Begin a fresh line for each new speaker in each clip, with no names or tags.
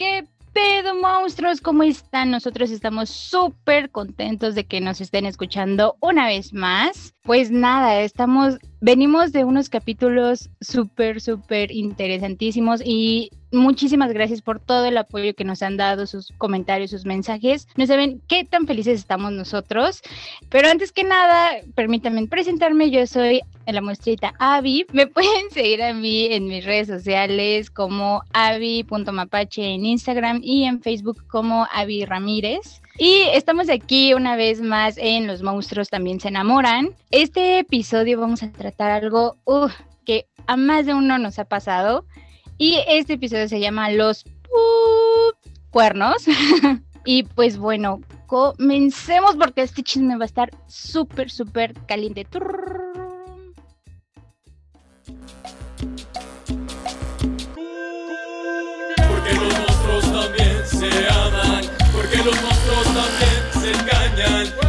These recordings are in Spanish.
qué monstruos, ¿cómo están? Nosotros estamos súper contentos de que nos estén escuchando una vez más. Pues nada, estamos, venimos de unos capítulos súper, súper interesantísimos y muchísimas gracias por todo el apoyo que nos han dado, sus comentarios, sus mensajes. No saben qué tan felices estamos nosotros. Pero antes que nada, permítanme presentarme. Yo soy la muestrita Avi. Me pueden seguir a mí en mis redes sociales como avi.mapache en Instagram y en Facebook como Avi Ramírez. Y estamos aquí una vez más en Los Monstruos también se enamoran. Este episodio vamos a tratar algo que a más de uno nos ha pasado. Y este episodio se llama Los Cuernos. y pues bueno, comencemos porque este chisme va a estar súper, súper caliente.
se aman, porque los monstruos también se engañan.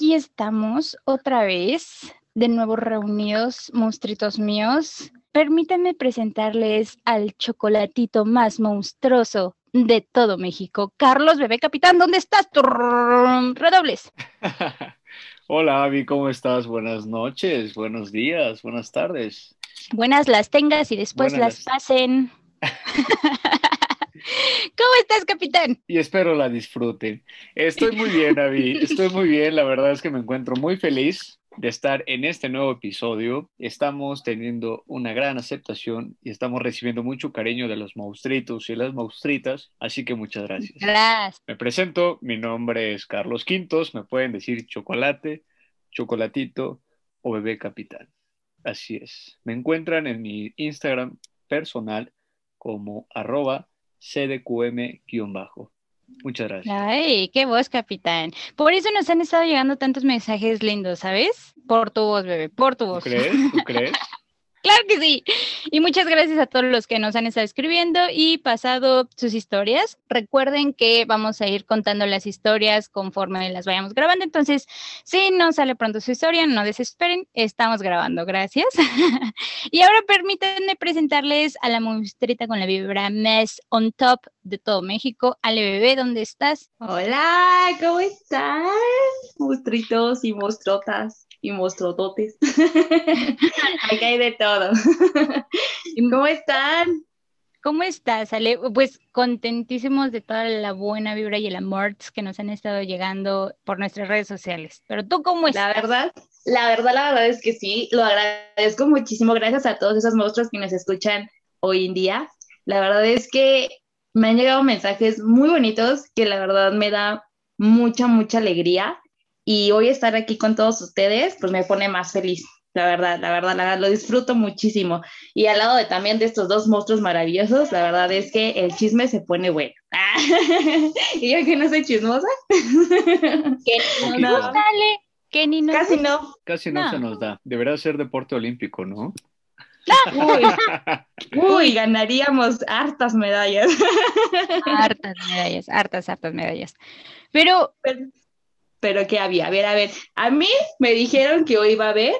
aquí estamos otra vez, de nuevo reunidos, monstruitos míos. Permítanme presentarles al chocolatito más monstruoso de todo México. Carlos Bebé Capitán, ¿dónde estás? Redobles. Hola, Avi, ¿cómo estás?
Buenas noches, buenos días, buenas tardes.
Buenas las tengas y después las pasen. ¿Cómo estás, capitán?
Y espero la disfruten. Estoy muy bien, Avi. Estoy muy bien. La verdad es que me encuentro muy feliz de estar en este nuevo episodio. Estamos teniendo una gran aceptación y estamos recibiendo mucho cariño de los monstruitos y las monstritas. Así que muchas gracias.
Gracias.
Me presento. Mi nombre es Carlos Quintos. Me pueden decir chocolate, chocolatito o bebé capitán. Así es. Me encuentran en mi Instagram personal como arroba cdqm-bajo. Muchas gracias.
Ay, qué voz, capitán. Por eso nos han estado llegando tantos mensajes lindos, ¿sabes? Por tu voz, bebé, por tu
¿Tú
voz.
crees? ¿Tú crees?
Claro que sí. Y muchas gracias a todos los que nos han estado escribiendo y pasado sus historias. Recuerden que vamos a ir contando las historias conforme las vayamos grabando. Entonces, si no sale pronto su historia, no desesperen. Estamos grabando. Gracias. y ahora permítanme presentarles a la monstruita con la vibra más on top de todo México. Ale Bebé, ¿dónde estás?
Hola, ¿cómo están? Monstruitos y monstruotas y monstruototes. Acá hay de todo. ¿Cómo están?
¿Cómo estás, Ale? Pues contentísimos de toda la buena vibra y el amor que nos han estado llegando por nuestras redes sociales. Pero tú, ¿cómo
La
estás?
verdad, la verdad, la verdad es que sí, lo agradezco muchísimo. Gracias a todos esos monstruos que nos escuchan hoy en día. La verdad es que me han llegado mensajes muy bonitos que la verdad me da mucha, mucha alegría. Y hoy estar aquí con todos ustedes, pues me pone más feliz. La verdad, la verdad, la verdad, lo disfruto muchísimo. Y al lado de también de estos dos monstruos maravillosos, la verdad es que el chisme se pone bueno. y yo que no soy chismosa,
Que
Poquito.
no, Ale, que ni nos
casi no.
Casi no,
No.
se nos da. Deberá ser deporte olímpico, ¿no?
Uy, uy, ganaríamos hartas medallas.
hartas medallas, hartas, hartas medallas. Pero
Pero, pero ¿qué había? A ver, a ver, a mí me dijeron que hoy iba a haber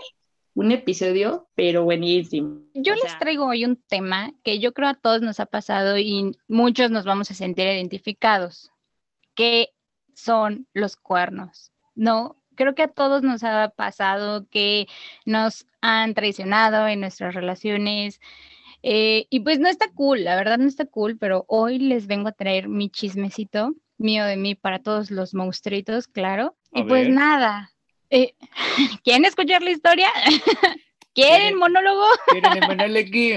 un episodio, pero buenísimo.
yo
O
les
sea,
traigo hoy un tema que yo creo a todos nos ha pasado y muchos nos vamos a sentir identificados, que son los cuernos, ¿no? Creo que a todos nos ha pasado que nos han traicionado en nuestras relaciones. eh, y pues no está cool, la verdad no está cool, pero hoy les vengo a traer mi chismecito mío de mí para todos los monstruitos, claro.
A
y pues nada, eh, ¿quieren escuchar la historia? ¿Quieren monólogo?
¿Quieren ponerle aquí?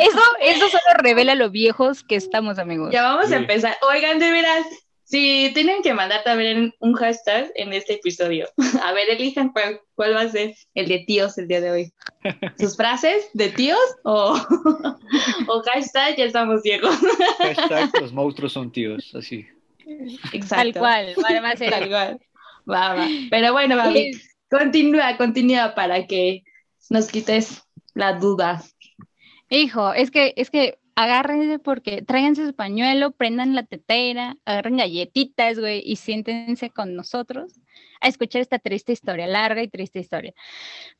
Eso, eso solo revela lo viejos que estamos, amigos.
Ya vamos
Sí.
a empezar. Oigan, de veras, si tienen que mandar también un hashtag en este episodio, a ver, elijan cuál, cuál va a ser el de tíos el día de hoy. ¿Sus frases de tíos o, o hashtag ya estamos ciegos?
Hashtag los monstruos son tíos, así.
Exacto.
Tal cual, va, va a ser
Tal cual. Va, va. Pero bueno, Babi, continúa, continúa para que nos quites la duda.
Hijo, es que, es que agárrense porque tráiganse su pañuelo, prendan la tetera, agarren galletitas, güey, y siéntense con nosotros a escuchar esta triste historia, larga y triste historia.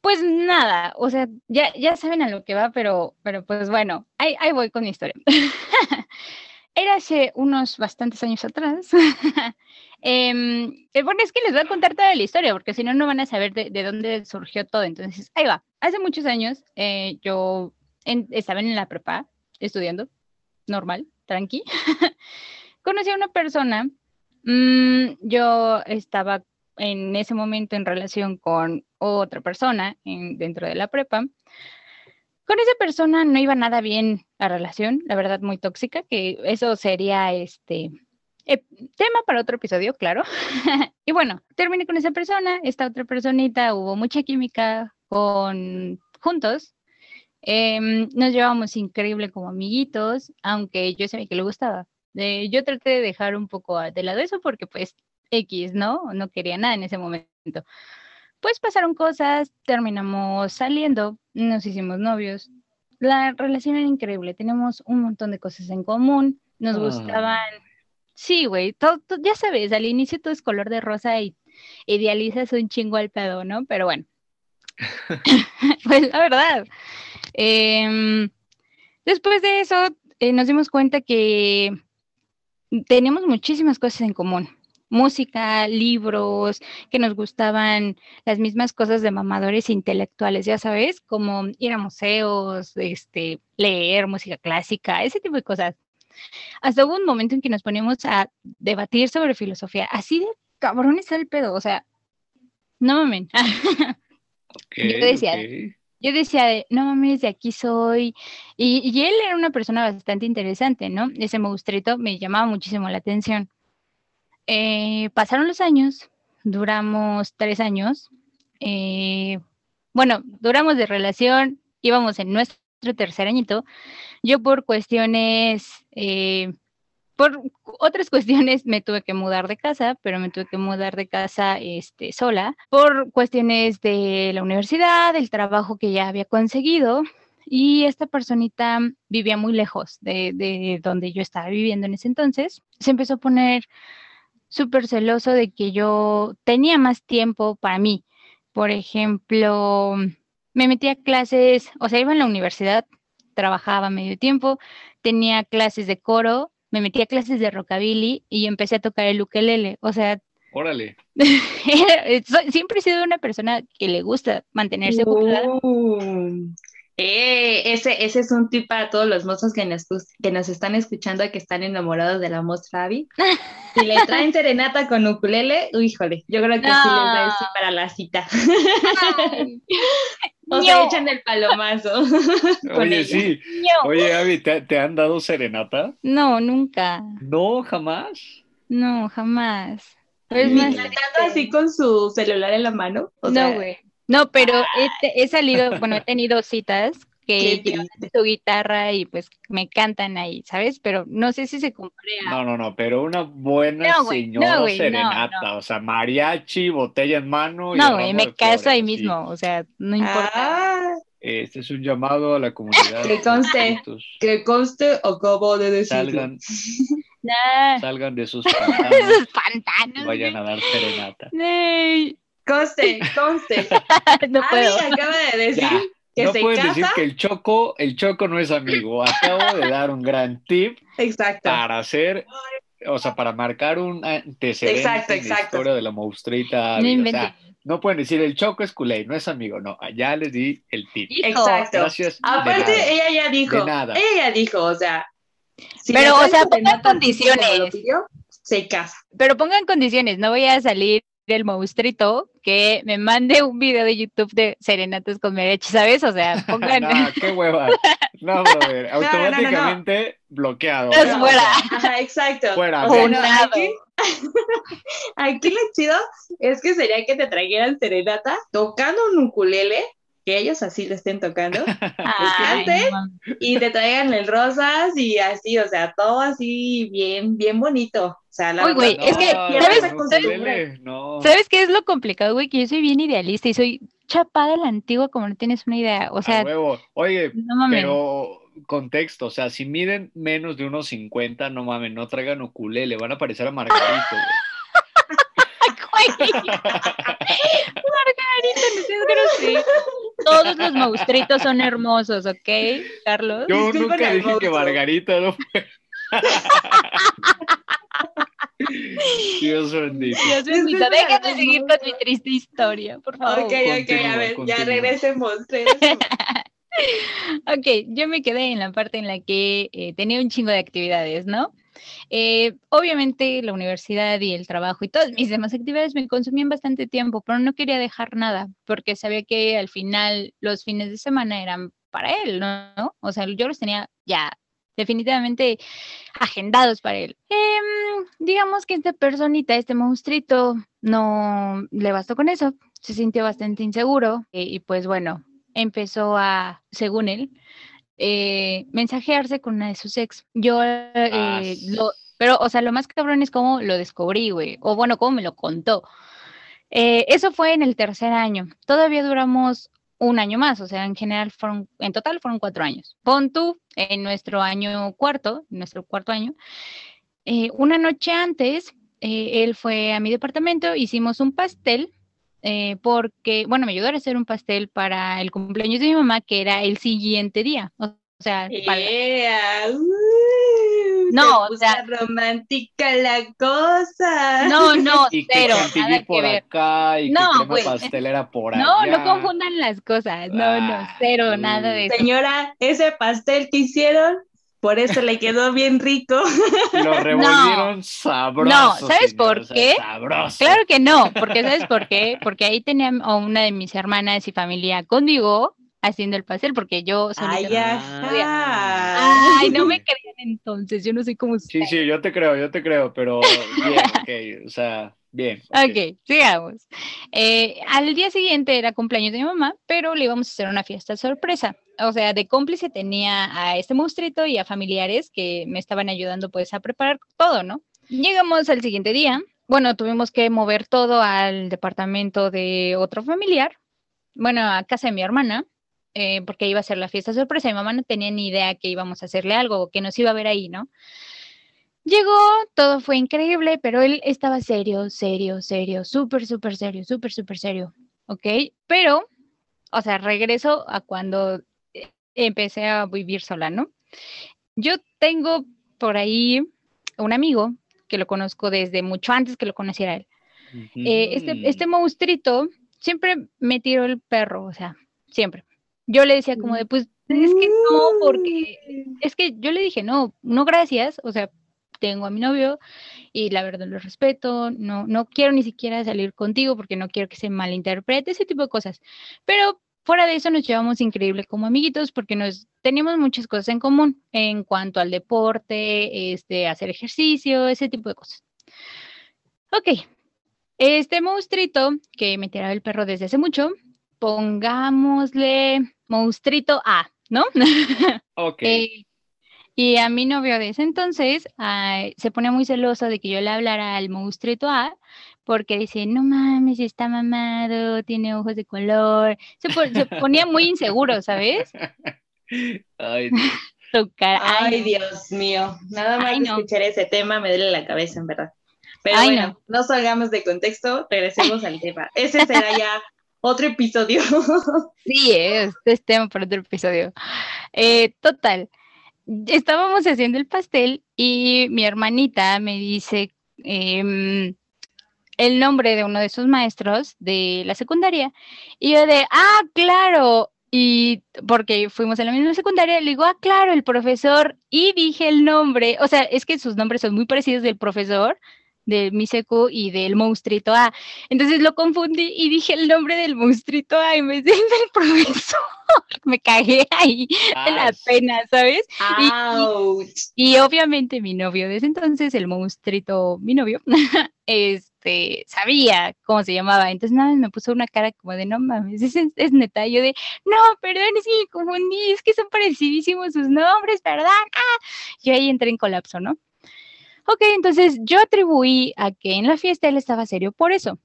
Pues nada, o sea, ya, ya saben a lo que va, pero, pero pues bueno, ahí, ahí voy con mi historia. Era hace unos bastantes años atrás. Em, eh, bueno, es que les voy a contar toda la historia, porque si no, no van a saber de, de dónde surgió todo. Entonces, ahí va. Hace muchos años eh, yo en- estaba en la prepa estudiando, normal, tranqui. Conocí a una persona, mm, yo estaba en ese momento en relación con otra persona en- dentro de la prepa. Con esa persona no iba nada bien la relación, la verdad muy tóxica, que eso sería este eh, tema para otro episodio, claro. y bueno, terminé con esa persona, esta otra personita, hubo mucha química con juntos. Em, nos llevábamos increíble como amiguitos, aunque yo sabía que le gustaba. Eh, yo traté de dejar un poco de lado eso porque pues X, ¿no? No quería nada en ese momento. Pues pasaron cosas, terminamos saliendo, nos hicimos novios. La relación era increíble, teníamos un montón de cosas en común, nos
Ah.
gustaban. Sí, güey, ya sabes, al inicio todo es color de rosa y idealizas un chingo al pedo, ¿no? Pero bueno, pues la verdad. Em, después de eso, eh, nos dimos cuenta que teníamos muchísimas cosas en común. Música, libros, que nos gustaban las mismas cosas de mamadores intelectuales, ya sabes, como ir a museos, este, leer música clásica, ese tipo de cosas. Hasta hubo un momento en que nos poníamos a debatir sobre filosofía, así de cabrón está el pedo, o sea, no mamen.
Ok,
Yo decía,
ok.
Yo decía, de, no mames, de aquí soy. Y, y él era una persona bastante interesante, ¿no? Ese monstruito me llamaba muchísimo la atención. Eh, pasaron los años, duramos tres años. eh, bueno, duramos de relación, íbamos en nuestro tercer añito. Yo por cuestiones, eh, por otras cuestiones me tuve que mudar de casa, pero me tuve que mudar de casa este, sola por cuestiones de la universidad, del trabajo que ya había conseguido. Y esta personita vivía muy lejos de, de donde yo estaba viviendo en ese entonces. Se empezó a poner súper celoso de que yo tenía más tiempo para mí. Por ejemplo, me metía a clases, o sea, iba a la universidad, trabajaba medio tiempo, tenía clases de coro, me metí a clases de rockabilly y empecé a tocar el ukelele. O sea,
Órale.
siempre he sido una persona que le gusta mantenerse ocupada.
Eh, ese, ese es un tip para todos los mozos que nos, que nos están escuchando que están enamorados de la mostra Abby. Si le traen serenata con ukulele, uy, híjole, yo creo que sí les va a decir
No.
para la cita. O sea,
ño,
echan el palomazo.
Oye,
ella.
sí. Oye, Gaby, ¿te, te han dado serenata?
No, nunca.
No, jamás.
No, jamás. Pero es más
así con su celular en la mano. O
No, güey. No, pero he, he salido, bueno, he tenido citas que
qué
llevan su guitarra y pues me cantan ahí, ¿sabes? Pero no sé si se compare a...
No, no, no, pero una buena
No,
señora
no,
serenata, o sea, mariachi, botella en mano y
No, güey, me caso
flores,
ahí mismo, o sea, no importa.
Ah,
Este es un llamado a la comunidad.
Que conste. Que conste, acabo de decirlo.
Salgan, salgan de sus
esos
pantanos,
pantanos.
vayan a dar serenata.
Conste, conste.
no puedo.
Abby acaba de decir
Ya,
que
no
se
pueden
casa.
decir que el Choco, el Choco no es amigo. Acabo de dar un gran tip
Exacto.
para hacer, o sea, para marcar un antecedente
Exacto,
en la
exacto.
historia de la monstruita.
No.
O
inventes.
sea, no pueden decir el Choco es culé, no es amigo, no. Ya les di el tip.
Exacto.
Gracias.
Aparte,
nada.
ella ya dijo,
De nada.
ella ya dijo, o sea, si
Pero, o sea, pongan condiciones.
lo pidió, se casa.
Pero pongan condiciones, no voy a salir del monstruito que me mande un video de YouTube de serenatas con mariachi, ¿sabes? O sea, pongan...
no, qué hueva. No, brother.
no, no, no.
Automáticamente bloqueado. ¿no?
fuera.
Ajá, exacto.
Fuera.
O sea, aquí, aquí lo chido es que sería que te trajeran serenata tocando un ukulele que ellos así le estén tocando,
Ay, no
y te traigan el rosas y así, o sea, todo así bien, bien bonito. O sea, la
Uy, güey,
verdad,
es que,
no,
¿sabes?
no, no.
¿Sabes qué es lo complicado, güey? Que yo soy bien idealista y soy chapada a la antigua como no tienes una idea. O
A
sea,
huevo. Oye,
no mames.
pero contexto, o sea, si miden menos de unos 50, no mames, no traigan ukulele, van a parecer a Margarito, güey.
Güey, Margarita, no seas grosero. Todos los monstruitos son hermosos, ¿ok, Carlos?
Yo
Disculpen
nunca dije que. Margarita no fue. Dios bendito.
Dios bendito, déjame seguir con mi triste historia, por favor.
Ok, ok, a
Continúa,
ver, ya regresemos.
Ok, yo me quedé en la parte en la que eh, tenía un chingo de actividades, ¿no? Eh, obviamente la universidad y el trabajo y todas mis demás actividades me consumían bastante tiempo, pero no quería dejar nada porque sabía que al final los fines de semana eran para él, ¿no? O sea, yo los tenía ya definitivamente agendados para él. Em, digamos que esta personita, este monstruito, no le bastó con eso, se sintió bastante inseguro eh, y pues bueno, empezó a, según él, eh, mensajearse con una de sus ex. Yo, eh,
Ah,
lo, pero, o sea, lo más cabrón es cómo lo descubrí, güey, o bueno, cómo me lo contó. Eh, eso fue en el tercer año. Todavía duramos un año más, o sea, en general fueron, en total fueron cuatro años. Pon tú, en nuestro año cuarto, nuestro cuarto año, eh, una noche antes, eh, él fue a mi departamento, hicimos un pastel, eh, porque, bueno, me ayudó a hacer un pastel para el cumpleaños de mi mamá, que era el siguiente día. O, o sea, para-
Yeah, uh,
No, o sea-
romántica la cosa.
no, no,
Y que
cero,
chantilly
nada que
por
ver.
acá y
No,
que crema
güey.
pastelera por
No,
allá.
no confundan las cosas. No, no,
Ah,
cero, nada de eso.
Señora, ese pastel que hicieron, por eso le quedó bien rico.
Lo revolvieron sabroso.
No, ¿sabes
señor,
por
o sea,
qué?
Sabroso.
Claro que no, porque ¿sabes por qué? Porque ahí tenía a una de mis hermanas y familia conmigo haciendo el pastel, porque yo
Ay,
solita-
ajá.
Ay, no me crean entonces, yo no soy como
Sí,
usted.
sí, yo te creo, yo te creo, pero bien, ok, o sea, bien. ok.
Ok, sigamos. Eh, al día siguiente era cumpleaños de mi mamá, pero le íbamos a hacer una fiesta sorpresa. O sea, de cómplice tenía a este monstruito y a familiares que me estaban ayudando pues a preparar todo, ¿no? Llegamos al siguiente día. Bueno, tuvimos que mover todo al departamento de otro familiar, bueno, a casa de mi hermana, eh, porque iba a ser la fiesta sorpresa. Mi mamá no tenía ni idea que íbamos a hacerle algo o que nos iba a ver ahí, ¿no? Llegó, todo fue increíble, pero él estaba serio, serio, serio, súper, súper serio, súper, súper serio, ¿ok? Pero, o sea, regreso a cuando empecé a vivir sola, ¿no? Yo tengo por ahí un amigo que lo conozco desde mucho antes que lo conociera él. Eh, este,
Mm.
este monstruito siempre me tiró el perro, o sea, siempre. Yo le decía como de, pues, es que no, porque es que yo le dije, no, no gracias, o sea, tengo a mi novio y la verdad lo respeto, no, no quiero ni siquiera salir contigo porque no quiero que se malinterprete, ese tipo de cosas. Pero fuera de eso nos llevamos increíble como amiguitos porque nos teníamos muchas cosas en común en cuanto al deporte, este, hacer ejercicio, ese tipo de cosas. Ok, este monstruito que me tiraba el perro desde hace mucho, pongámosle monstruito A, ¿no?
Ok.
Eh, y a mi novio de ese entonces ay, se ponía muy celoso de que yo le hablara al monstruito A, porque dice, no mames, está mamado, tiene ojos de color. Se, po- se ponía muy inseguro, ¿sabes?
Ay, Dios.
Su cara.
Ay,
no.
Dios mío. Nada más
Ay, no.
escuchar ese tema me duele la cabeza, en verdad. Pero
Ay,
bueno, no. salgamos de contexto, regresemos al tema. Ese será ya otro episodio.
Sí, eh, este es tema para otro episodio. Eh, total, estábamos haciendo el pastel y mi hermanita me dice em, el nombre de uno de sus maestros de la secundaria y yo de, ah, claro, y porque fuimos a la misma secundaria, le digo, ah, claro, el profesor, y dije el nombre, o sea, es que sus nombres son muy parecidos del profesor de mi secu y del monstruito A. Entonces lo confundí y dije el nombre del monstruito A en vez del profesor. Me cagué ahí de la pena, ¿sabes? Y obviamente mi novio desde entonces, el monstruito, mi novio, es este, sabía cómo se llamaba. Entonces nada más me puso una cara como de, no mames, es, es neta. Y yo de, no, perdón, es que me confundí, es que son parecidísimos sus nombres, ¿verdad? Ah. Yo ahí entré en colapso, ¿no? Ok, entonces yo atribuí a que en la fiesta él estaba serio por eso.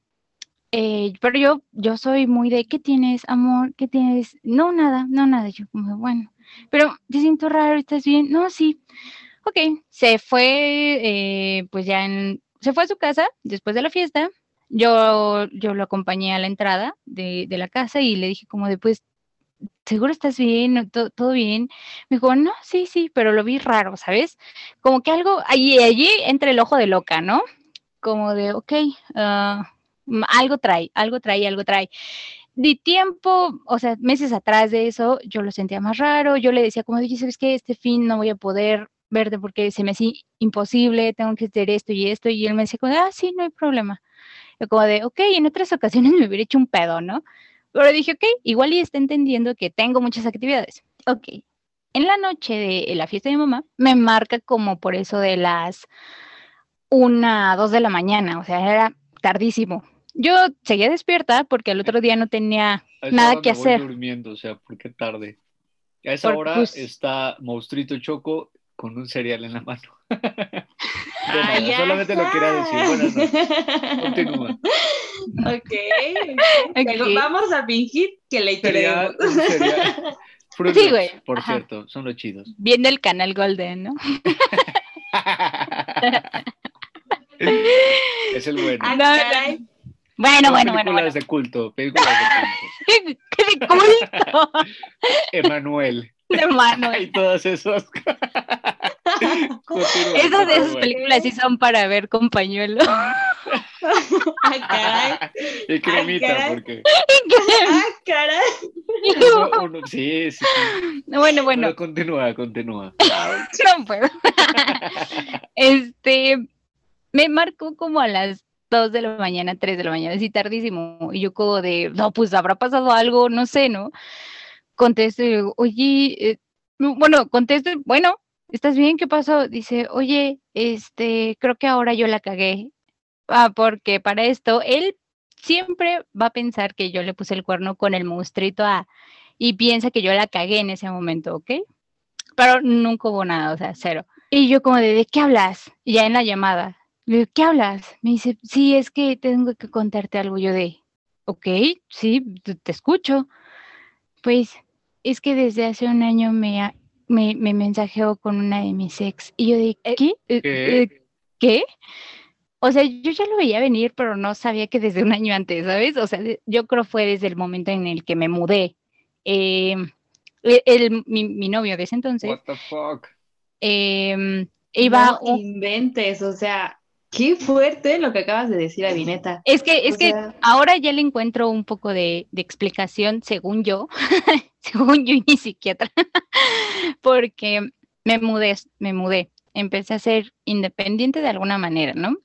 Eh, pero yo, yo soy muy de, ¿qué tienes, amor? ¿Qué tienes? No, nada, no, nada. Yo como, bueno, pero te siento raro, ¿estás bien? No, sí. Ok, se fue, eh, pues ya en, se fue a su casa después de la fiesta. Yo, yo lo acompañé a la entrada de, de la casa y le dije como de, pues, ¿seguro estás bien? ¿Todo, ¿Todo, bien? Me dijo, no, sí, sí, pero lo vi raro, ¿sabes? Como que algo, allí, allí entre el ojo de loca, ¿no? Como de, ok, uh, algo trae, algo trae, algo trae. De tiempo, o sea, meses atrás de eso, yo lo sentía más raro, yo le decía como, oye, ¿sabes qué? Este fin no voy a poder verte porque se me hace imposible, tengo que hacer esto y esto, y él me decía como, ah, sí, no hay problema. Yo como de, ok, en otras ocasiones me hubiera hecho un pedo, ¿no? Pero dije, ok, igual y está entendiendo que tengo muchas actividades. Ok. En la noche de la fiesta de mi mamá, me marca como por eso de las una, dos de la mañana, o sea, era tardísimo. Yo seguía despierta porque el otro día no tenía nada que hacer.
durmiendo, o sea, ¿por qué tarde? A esa por, hora pues, está Monstruito Choco con un cereal en la mano.
ah,
nada, solamente lo quería decir. Buenas noches. Continúa.
Ok. okay. Vamos a fingir que le
cereal, sí, güey. Por Ajá. cierto, son los chidos.
Viene el canal Golden, ¿no?
es el bueno.
Ah.
Bueno, bueno, bueno.
Películas de culto, películas de
culto. ¿Qué de culto?
Emanuel.
Emanuel.
y todas esas.
Esas, esas películas sí son para ver con pañuelo.
Ay, caray.
Y cremita,
Ay, caray.
porque.
Ah, caray.
Uno, uno, sí, sí, sí.
Bueno, bueno.
Pero continúa, continúa.
No puedo. Este, me marcó como a las 2 de la mañana, 3 de la mañana, así tardísimo. Y yo como de, no, pues habrá pasado algo, no sé, ¿no? Contesto y digo, oye, eh, bueno, contesto, bueno, ¿estás bien? ¿Qué pasó? Dice, oye, este, creo que ahora yo la cagué. Ah, porque para esto, él siempre va a pensar que yo le puse el cuerno con el monstruito A y piensa que yo la cagué en ese momento, ¿ok? Pero nunca hubo nada, o sea, cero. Y yo como de, ¿de qué hablas? Ya en la llamada. Le digo, ¿qué hablas? Me dice, sí, es que tengo que contarte algo. Yo de, ok, sí, te escucho. Pues es que desde hace un año me, me, me mensajeó con una de mis ex. Y yo de, ¿qué?
¿Qué?
¿Qué? O sea, yo ya lo veía venir, pero no sabía que desde un año antes, ¿sabes? O sea, yo creo fue desde el momento en el que me mudé. Eh, el, mi, mi, novio de ese entonces.
What the fuck?
Eh, iba.
No inventes, o sea, qué fuerte lo que acabas de decir, Avineta.
Es que, es
O
que
sea-
ahora ya le encuentro un poco de, de explicación, según yo, según yo y mi psiquiatra, porque me mudé, me mudé, empecé a ser independiente de alguna manera, ¿no?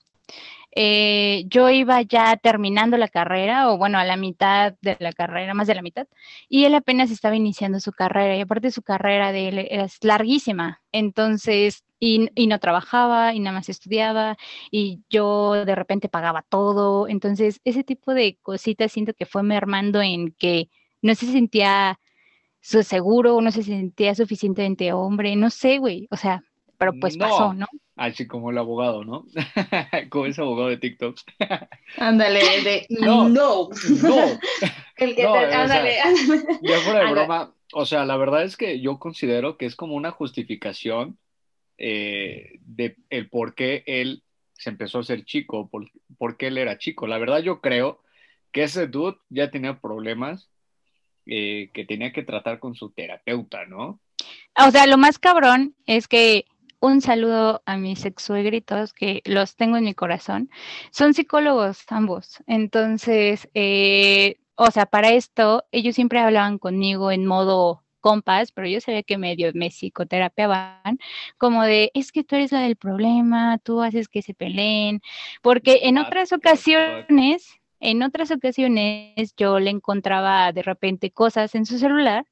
Eh, yo iba ya terminando la carrera, o bueno, a la mitad de la carrera, más de la mitad, y él apenas estaba iniciando su carrera, y aparte su carrera de él es larguísima, entonces, y, y no trabajaba, y nada más estudiaba, y yo de repente pagaba todo, entonces ese tipo de cositas siento que fue mermando en que no se sentía seguro, no se sentía suficientemente hombre, no sé, güey, o sea, pero pues
No.
pasó, ¿no?
Así como el abogado, ¿no? como ese abogado de TikTok.
Ándale, de
No.
no.
No,
El que
No,
te-
o sea,
ándale, ándale.
ya fuera de
Ándale.
broma. O sea, la verdad es que yo considero que es como una justificación eh, de el por qué él se empezó a ser chico, por, por qué él era chico. La verdad yo creo que ese dude ya tenía problemas eh, que tenía que tratar con su terapeuta, ¿no?
O sea, lo más cabrón es que un saludo a mis ex-suegritos, que los tengo en mi corazón. Son psicólogos ambos. Entonces, eh, o sea, para esto, ellos siempre hablaban conmigo en modo compas, pero yo sabía que medio me psicoterapiaban, como de, es que tú eres la del problema, tú haces que se peleen, porque en otras ocasiones, en otras ocasiones yo le encontraba de repente cosas en su celular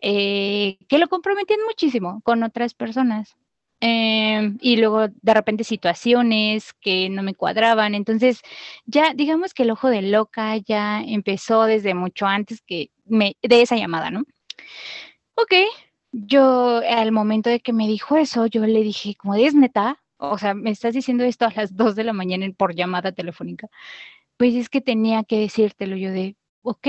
eh, que lo comprometían muchísimo con otras personas. Em, y luego de repente situaciones que no me cuadraban. Entonces, ya digamos que el ojo de loca ya empezó desde mucho antes que de esa llamada, ¿no? Ok, yo al momento de que me dijo eso, yo le dije, como es neta, o sea, me estás diciendo esto a las 2 de la mañana por llamada telefónica. Pues es que tenía que decírtelo yo de, ok,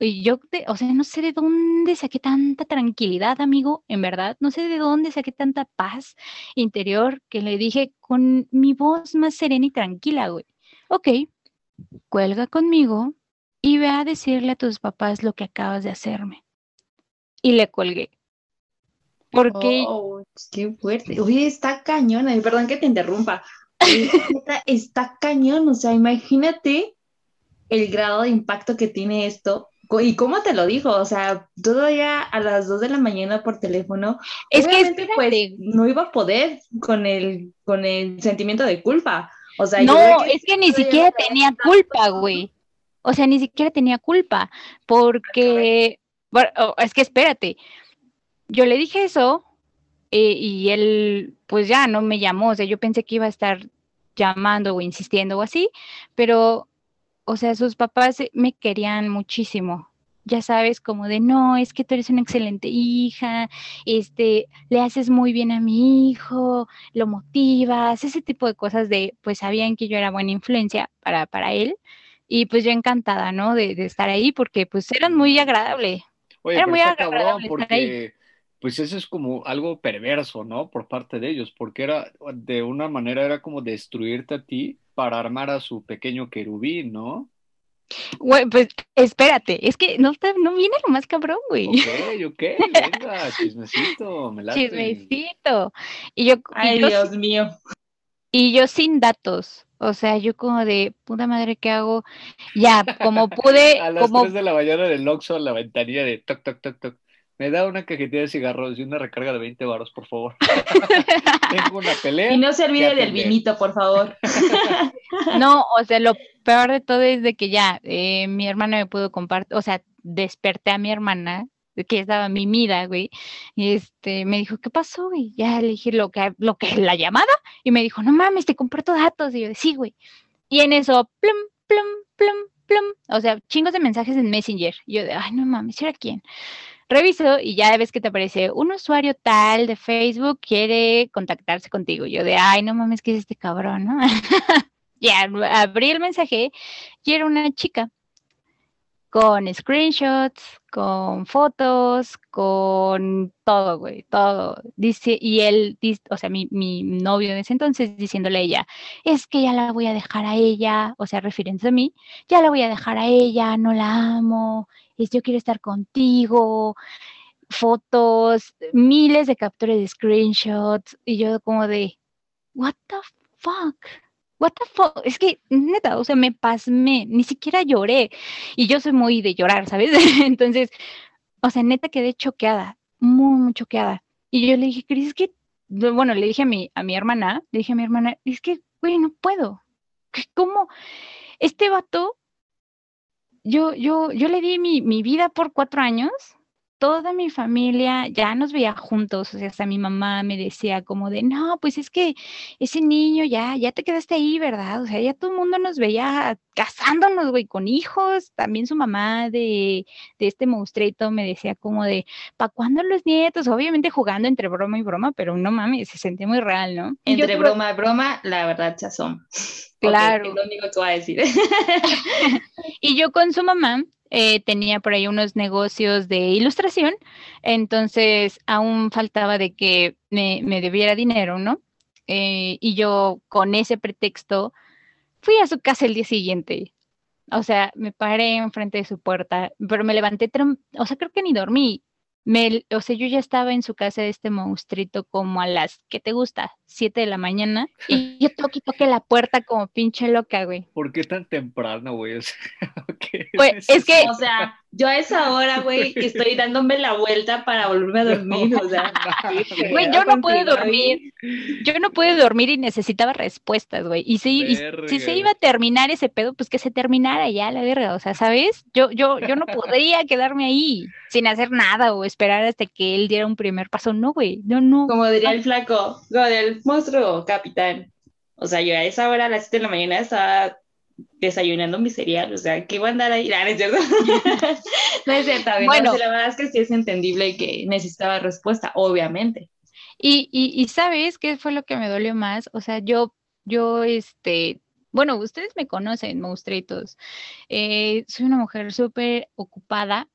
y yo, o sea, no sé de dónde saqué tanta tranquilidad, amigo, en verdad, no sé de dónde saqué tanta paz interior que le dije con mi voz más serena y tranquila, güey. Ok, cuelga conmigo y ve a decirle a tus papás lo que acabas de hacerme. Y le colgué. Porque...
Oh, qué fuerte. Oye, está cañón. Perdón que te interrumpa. está cañón. O sea, imagínate el grado de impacto que tiene esto. ¿Y cómo te lo dijo? O sea, todavía a las 2 de la mañana por teléfono. Es que pues, no iba a poder con el, con el sentimiento de culpa. O sea,
no, es que ni siquiera tenía culpa, güey. O sea, ni siquiera tenía culpa, porque, bueno, es que espérate, yo le dije eso eh, y él pues ya no me llamó, o sea, yo pensé que iba a estar llamando o insistiendo o así, pero, o sea, sus papás me querían muchísimo. Ya sabes, como de no, es que tú eres una excelente hija, este, le haces muy bien a mi hijo, lo motivas, ese tipo de cosas de, pues sabían que yo era buena influencia para, para él, y pues yo encantada, ¿no? De, de estar ahí, porque pues eran muy agradable.
Oye, era muy agradable porque pues eso es como algo perverso, ¿no? Por parte de ellos, porque era, de una manera era como destruirte a ti para armar a su pequeño querubín, ¿no?
Güey, pues espérate, es que no, no viene lo más cabrón, güey.
Ok, ok, venga, chismecito, me late.
Chismecito. Y yo,
Ay, Dios mío.
Y yo sin datos, o sea, yo como de puta madre, ¿qué hago? Ya, como pude.
a las
como...
3 de la mañana del Oxxo, la ventanilla de toc, toc, toc, toc. Me da una cajetilla de cigarros y una recarga de 20 baros, por favor. Tengo una pelea.
Y no se olvide del vinito, por favor.
no, o sea, lo peor de todo es de que ya eh, mi hermana me pudo compartir, o sea, desperté a mi hermana que estaba mimida, güey, y este, me dijo, ¿qué pasó, güey? Ya le dije lo que, lo que, la llamada, y me dijo, no mames, te comparto datos, y yo, sí, güey, y en eso, plum, plum, plum, plum, o sea, chingos de mensajes en Messenger, y yo de, ay, no mames, ¿era quién? Reviso y ya ves que te aparece un usuario tal de Facebook quiere contactarse contigo. Yo de, ay, no mames, ¿qué es este cabrón? ¿no? ya abrí el mensaje y era una chica con screenshots, con fotos, con todo, güey, todo. Dice, y él, o sea, mi, mi novio de ese entonces diciéndole a ella, es que ya la voy a dejar a ella, o sea, refiriéndose a mí, ya la voy a dejar a ella, no la amo, es yo quiero estar contigo, fotos, miles de capturas de screenshots, y yo como de, what the fuck? what the fuck, es que neta, o sea, me pasmé, ni siquiera lloré. Y yo soy muy de llorar, ¿sabes? Entonces, o sea, neta quedé choqueada, muy, muy choqueada. Y yo le dije, Cris, es que, bueno, le dije a mi, a mi hermana, le dije a mi hermana, es que, güey, no puedo. ¿Cómo? Este vato, yo, yo, yo le di mi, mi vida por cuatro años toda mi familia ya nos veía juntos, o sea, hasta mi mamá me decía como de, no, pues es que ese niño ya, ya te quedaste ahí, ¿verdad? O sea, ya todo el mundo nos veía casándonos, güey, con hijos, también su mamá de, de este monstruito me decía como de, ¿para cuándo los nietos? Obviamente jugando entre broma y broma, pero no mames, se sentía muy real, ¿no?
Entre broma y broma, la verdad, chazón.
Claro.
es lo único que voy a decir.
y yo con su mamá, eh, tenía por ahí unos negocios de ilustración, entonces aún faltaba de que me, debiera dinero, ¿no? Eh, y yo con ese pretexto fui a su casa el día siguiente. O sea, me paré enfrente de su puerta, pero me levanté, o sea, creo que ni dormí me, o sea, yo ya estaba en su casa de este monstruito como a las, ¿qué te gusta? Siete de la mañana. Y yo toqué, toqué la puerta como pinche loca, güey.
¿Por qué tan temprano, güey?
pues, es que...
O sea, Yo a esa hora, güey, estoy dándome la vuelta para volverme a dormir, o sea.
Güey, yo no puedo dormir. Yo no puedo dormir y necesitaba respuestas, güey. Y si, y si se iba a terminar ese pedo, pues que se terminara ya, la verga. O sea, ¿sabes? Yo, yo, yo no podría quedarme ahí sin hacer nada o esperar hasta que él diera un primer paso. No, güey. No, no.
Como diría el flaco, como del monstruo, capitán. O sea, yo a esa hora, a las 7 de la mañana, estaba desayunando mi cereal, o sea, que iba a andar ahí, ah, no es cierto, no es cierto, bueno, la verdad es que sí es entendible que necesitaba respuesta, obviamente.
Y, y, y sabes qué fue lo que me dolió más, o sea, yo, yo, este, bueno, ustedes me conocen, monstruitos, eh, soy una mujer súper ocupada,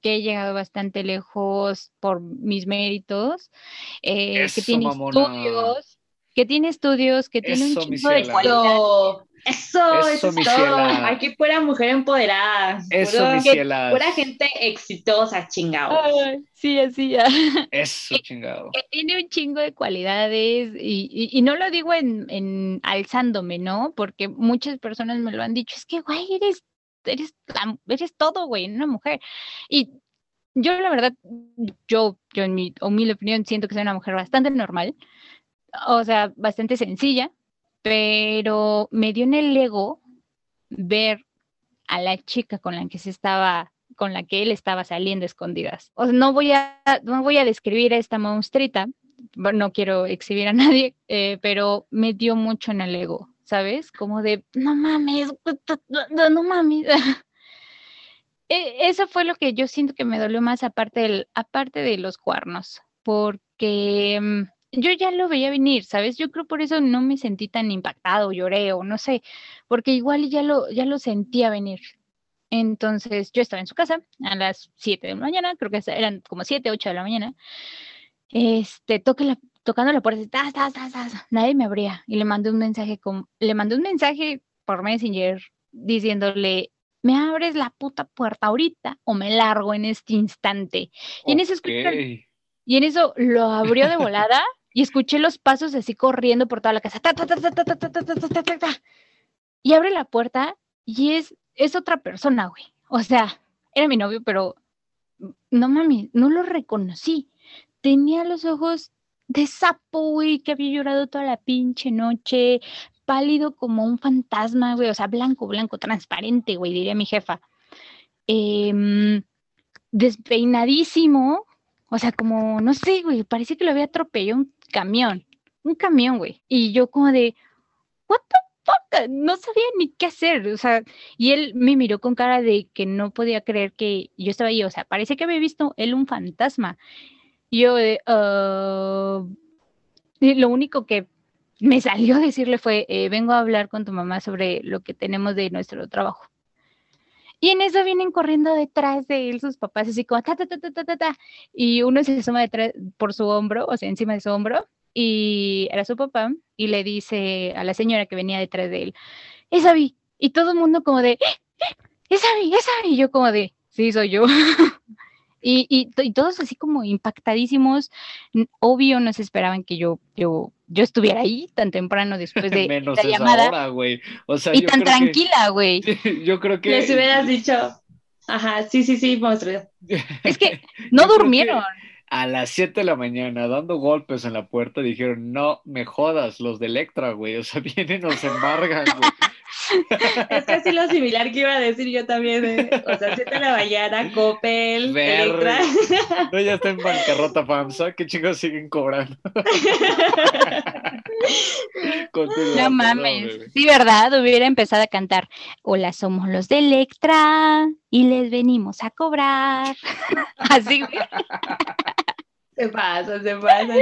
que he llegado bastante lejos por mis méritos, eh, que tiene estudios, que tiene estudios, que tiene un chingo de cualidad.
Eso, eso, es todo. Aquí pura mujer empoderada.
Eso,
pura, pura gente exitosa, chingado.
sí, así ya.
Eso, chingado.
Que, tiene un chingo de cualidades y, y, no lo digo en, en, alzándome, ¿no? Porque muchas personas me lo han dicho, es que, güey, eres, eres, eres todo, güey, una mujer. Y yo, la verdad, yo, yo en mi humilde opinión, siento que soy una mujer bastante normal o sea, bastante sencilla, pero me dio en el ego ver a la chica con la que se estaba con la que él estaba saliendo escondidas. O sea, no voy a, no voy a describir a esta monstrita, no quiero exhibir a nadie, eh, pero me dio mucho en el ego, ¿sabes? Como de, no mames, no mames. E, eso fue lo que yo siento que me dolió más aparte, del, aparte de los cuernos, porque mm, yo ya lo veía venir, ¿sabes? Yo creo por eso no me sentí tan impactado, lloré o no sé, porque igual ya lo, ya lo sentía venir. Entonces yo estaba en su casa a las 7 de la mañana, creo que eran como 7, 8 de la mañana. Este, toque la, tocando la puerta, tas, tas, tas, nadie me abría y le mandé un mensaje con, le mandé un mensaje por Messenger diciéndole, me abres la puta puerta ahorita o me largo en este instante. Y en eso y en eso lo abrió de volada y escuché los pasos así corriendo por toda la casa. y abre la puerta y es, es otra persona, güey. O sea, era mi novio, pero no mami, no lo reconocí. Tenía los ojos de sapo, güey, que había llorado toda la pinche noche, pálido como un fantasma, güey, o sea, blanco, blanco, transparente, güey, diría mi jefa. despeinadísimo, o sea, como, no sé, güey, parece que lo había atropellado camión, un camión, güey. Y yo como de, what the fuck, no sabía ni qué hacer, o sea, y él me miró con cara de que no podía creer que yo estaba ahí, o sea, parece que había visto él un fantasma. Yo uh... lo único que me salió a decirle fue, eh, vengo a hablar con tu mamá sobre lo que tenemos de nuestro trabajo. Y en eso vienen corriendo detrás de él sus papás, así como ta, ta, ta, ta, ta, ta, Y uno se suma detrás por su hombro, o sea, encima de su hombro, y era su papá, y le dice a la señora que venía detrás de él, esa vi. Y todo el mundo como de, esa vi, esa vi. Y yo como de, sí, soy yo. y, y, todos así como impactadísimos. Obvio, no se esperaban que yo, yo yo estuviera ahí tan temprano después de
Menos
la llamada.
Hora, güey. O sea,
y tan tranquila, güey.
yo creo que.
Les hubieras dicho. Ajá, sí, sí, sí, monstruo.
Es que no durmieron.
A las 7 de la mañana, dando golpes en la puerta, dijeron: No me jodas, los de Electra, güey. O sea, vienen, nos embargan, güey.
es casi lo similar que iba a decir yo también. ¿eh? O sea, siete la mañana, Coppel, Electra.
No, ya está en bancarrota FAMSA. ¿Qué chicos siguen cobrando?
no mames. Sí, ¿verdad? Hubiera empezado a cantar. Hola, somos los de Electra y les venimos a cobrar. Así,
Se pasa, se pasa.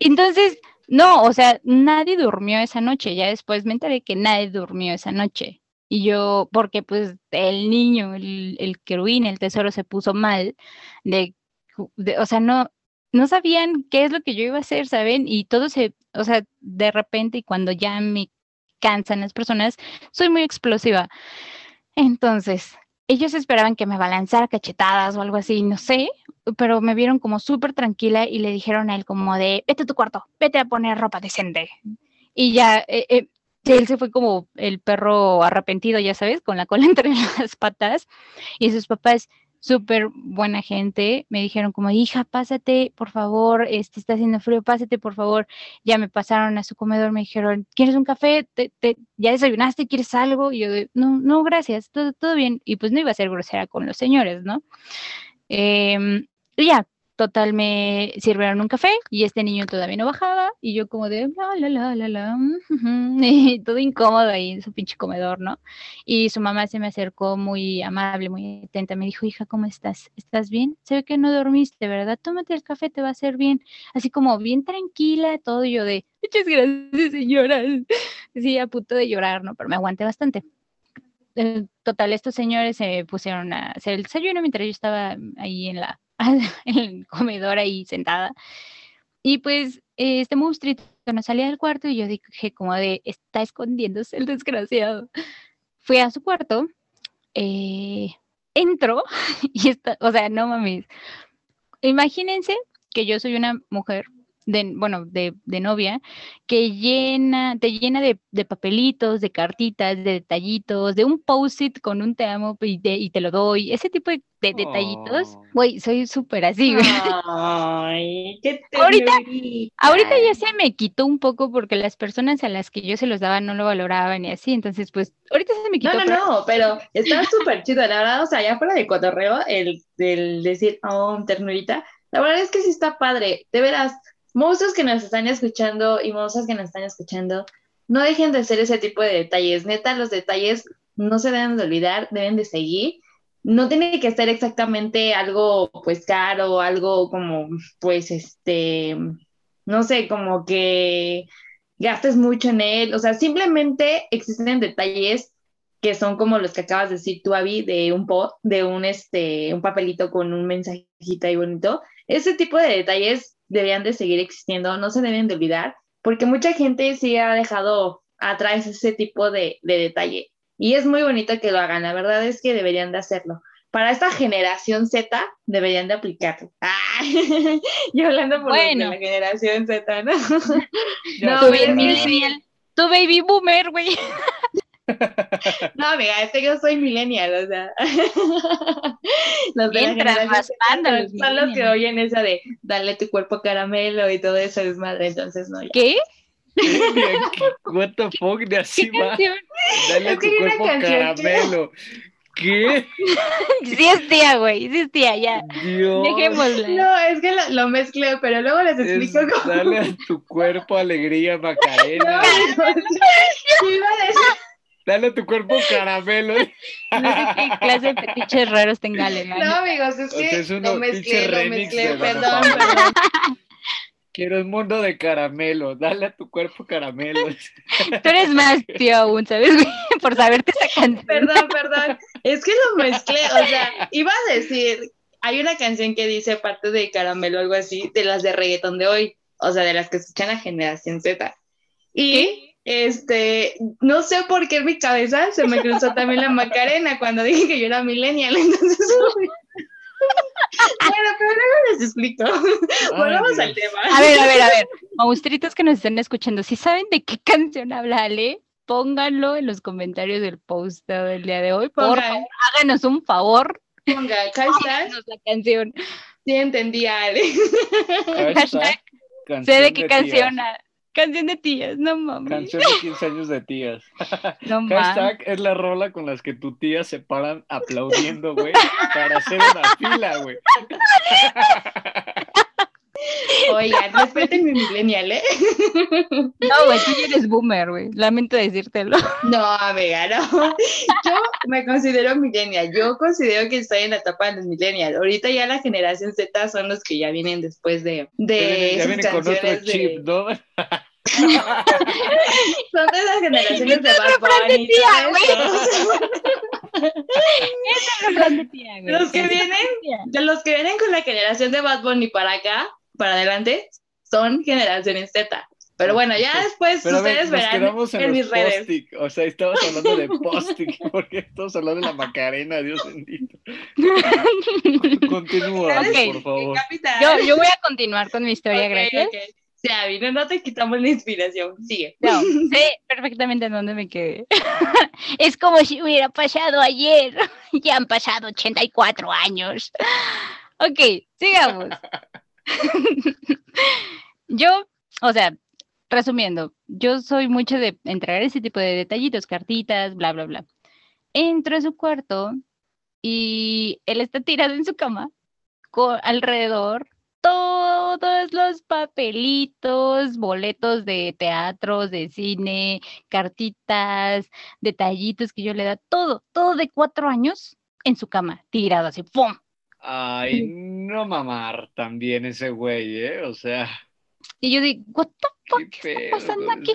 Entonces, no, o sea, nadie durmió esa noche. Ya después me enteré que nadie durmió esa noche. Y yo, porque pues el niño, el, el querubín, el tesoro se puso mal, de, o sea, no, no sabían qué es lo que yo iba a hacer, ¿saben? Y todo se, o sea, de repente y cuando ya me cansan las personas, soy muy explosiva. Entonces, ellos esperaban que me balanzara cachetadas o algo así, no sé, pero me vieron como súper tranquila y le dijeron a él como de, vete a tu cuarto, vete a poner ropa decente. Y ya, eh, eh, él se fue como el perro arrepentido, ya sabes, con la cola entre las patas. Y sus papás, súper buena gente, me dijeron como, hija, pásate, por favor, este está haciendo frío, pásate, por favor. Ya me pasaron a su comedor, me dijeron, ¿quieres un café? ¿Te, te, ya desayunaste? ¿Quieres algo? Y yo, no, no, gracias, todo, todo bien. Y pues no iba a ser grosera con los señores, ¿no? Em, ya, total me sirvieron un café y este niño todavía no bajaba y yo como de la la la la la todo incómodo ahí en su pinche comedor, ¿no? Y su mamá se me acercó muy amable, muy atenta, me dijo, hija, ¿cómo estás? ¿Estás bien? Se ve que no dormiste, ¿verdad? Tómate el café, te va a hacer bien. Así como bien tranquila, todo yo de, muchas gracias, señora. Sí, a punto de llorar, ¿no? Pero me aguanté bastante. Total, estos señores se pusieron a hacer el desayuno mientras yo estaba ahí en la en el comedor ahí sentada. Y pues este monstruito no salía del cuarto y yo dije como de, está escondiéndose el desgraciado. Fui a su cuarto, eh, entro y está, o sea, no mames. Imagínense que yo soy una mujer de, bueno, de, de, novia, que llena, te llena de, de, papelitos, de cartitas, de detallitos, de un post-it con un te amo y, y, te lo doy, ese tipo de, detallitos, güey, soy súper así, güey.
Ay, qué
ahorita, ahorita ya se me quitó un poco porque las personas a las que yo se los daba no lo valoraban y así, entonces pues ahorita se me quitó.
No, no,
pero...
no, pero está súper chido, la verdad, o sea, ya fuera de cotorreo, el, el decir, oh, ternurita, la verdad es que sí está padre, de veras, monstruos que nos están escuchando y monstruos que nos están escuchando, no dejen de hacer ese tipo de detalles. Neta, los detalles no se deben de olvidar, deben de seguir. No tiene que ser exactamente algo pues caro, algo como pues este, no sé, como que gastes mucho en él. O sea, simplemente existen detalles que son como los que acabas de decir tú, Abby, de un pot, de un, este, un papelito con un mensajito ahí bonito. Ese tipo de detalles deberían de seguir existiendo, no se deben de olvidar, porque mucha gente sí ha dejado atrás ese tipo de, de detalle. Y es muy bonito que lo hagan, la verdad es que deberían de hacerlo. Para esta generación Z deberían de aplicarlo. Ah, yo hablando por
bueno.
la generación Z, ¿no?
no tu, baby, tu baby boomer, güey.
No, amiga, es que yo soy millennial, o sea.
los Mientras raspando
los son los que oyen esa de dale tu cuerpo caramelo y todo eso es madre, entonces no. Ya.
¿Qué?
What the fuck de así
¿Qué
va.
canción?
Dale
Es
tu cuerpo
que-
caramelo. ¿Qué?
Sí es tía, güey, sí es tía, ya.
Dios.
Dejémosla.
No, es que lo, lo mezclé, pero luego les
Es
explico cómo.
dale a tu cuerpo alegría,
No,
Macarena.
yo iba a decir-
Dale a tu cuerpo caramelo.
No sé qué clase de fetiches raros tenga
No,
Alemania.
amigos, es
O sea,
que
es uno
lo mezclé,
remix
mezclé, perdón, perdón.
Quiero un mundo de caramelo. Dale a tu cuerpo caramelo.
Tú eres más tío aún, ¿sabes? Por saberte esa canción.
Perdón, perdón. Es que lo mezclé, o sea, iba a decir, hay una canción que dice parte de caramelo algo así, de las de reggaetón de hoy, o sea, de las que escuchan a generación Z. Y este, no sé por qué en mi cabeza se me cruzó también la Macarena cuando dije que yo era millennial, entonces Bueno, pero luego les explico. Volvamos al tema.
A ver, a ver, a ver. Monstruitos que nos están escuchando, si saben de qué canción habla Ale, pónganlo en los comentarios del post del día de hoy. Por favor, háganos un favor.
Ponga, hashtag,
la canción.
sí entendí a Ale.
Hashtag
Hashtag, Sé de qué canción. ah, Canción de tías, no mames.
Canción de 15 años de tías.
No mames.
Hashtag es la rola con las que tu tía se paran aplaudiendo, güey, para hacer una fila, güey.
Oigan, respeten mi millennial, ¿eh?
No, güey, tú ya eres boomer, güey. Lamento decírtelo.
No, amiga, no. Yo me considero millennial. Yo considero que estoy en la etapa de los millennials. Ahorita ya la generación Z son los que ya vienen después de, de
ya
esas
viene con otro
canciones de-
chip, ¿no?
Son de las generaciones de Bad Bunny.
tía, güey.
eso.
Es tía, güey.
Los que vienen, de los que vienen con la generación de Bad Bunny para acá, para adelante, son generaciones Z. Pero bueno, ya después
Pero ver,
ustedes
nos
verán
quedamos en,
en mis redes.
O sea, estamos hablando de post-it, porque estamos hablando de la Macarena, Dios bendito. Continúa,
Ok.
por favor.
Yo, yo voy a continuar con mi historia,
Ok,
gracias.
ok. Sí, Abby, no, no te quitamos la inspiración. Sigue.
No, sé perfectamente en dónde me quedé. es como si hubiera pasado ayer. ya han pasado 84 años. Ok, sigamos. yo, o sea, resumiendo, yo soy mucho de entregar ese tipo de detallitos, cartitas, bla, bla, bla. Entro a su cuarto y él está tirado en su cama, con, alrededor todos los papelitos, boletos de teatros, de cine, cartitas, detallitos que yo le da, todo, todo de cuatro años en su cama, tirado así, ¡pum!
Ay, no mamar también ese güey, ¿eh? O sea,
Y yo digo, ¿what the fuck?
qué
¿Qué está pasando aquí?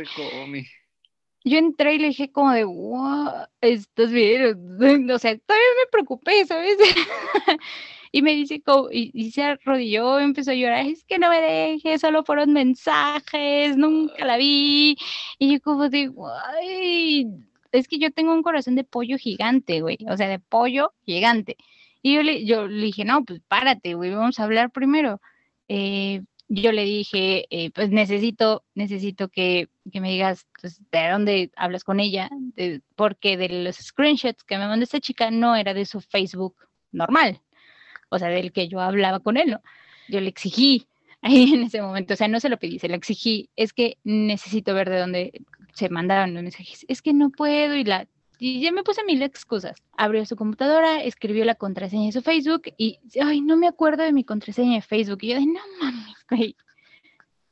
Yo entré y le dije como de, "What, ¿estás bien? O sea, todavía me preocupé, ¿sabes? Y me dice, y, y se arrodilló, empezó a llorar, es que no me dejes, solo fueron mensajes, nunca la vi. Y yo como de, "Ay, es que yo tengo un corazón de pollo gigante, güey, o sea, de pollo gigante. Y yo le, yo le dije, no, pues párate, güey, vamos a hablar primero. Eh, yo le dije, eh, pues necesito, necesito que, que me digas pues, de dónde hablas con ella, porque de los screenshots que me mandó esta chica no era de su Facebook normal, o sea, del que yo hablaba con él, ¿no? Yo le exigí ahí en ese momento, o sea, no se lo pedí, se lo exigí, es que necesito ver de dónde se mandaron los mensajes, es que no puedo y la... Y ya me puse mil excusas. Abrió su computadora, escribió la contraseña de su Facebook y, ay, no me acuerdo de mi contraseña de Facebook. Y yo de, no mames, güey.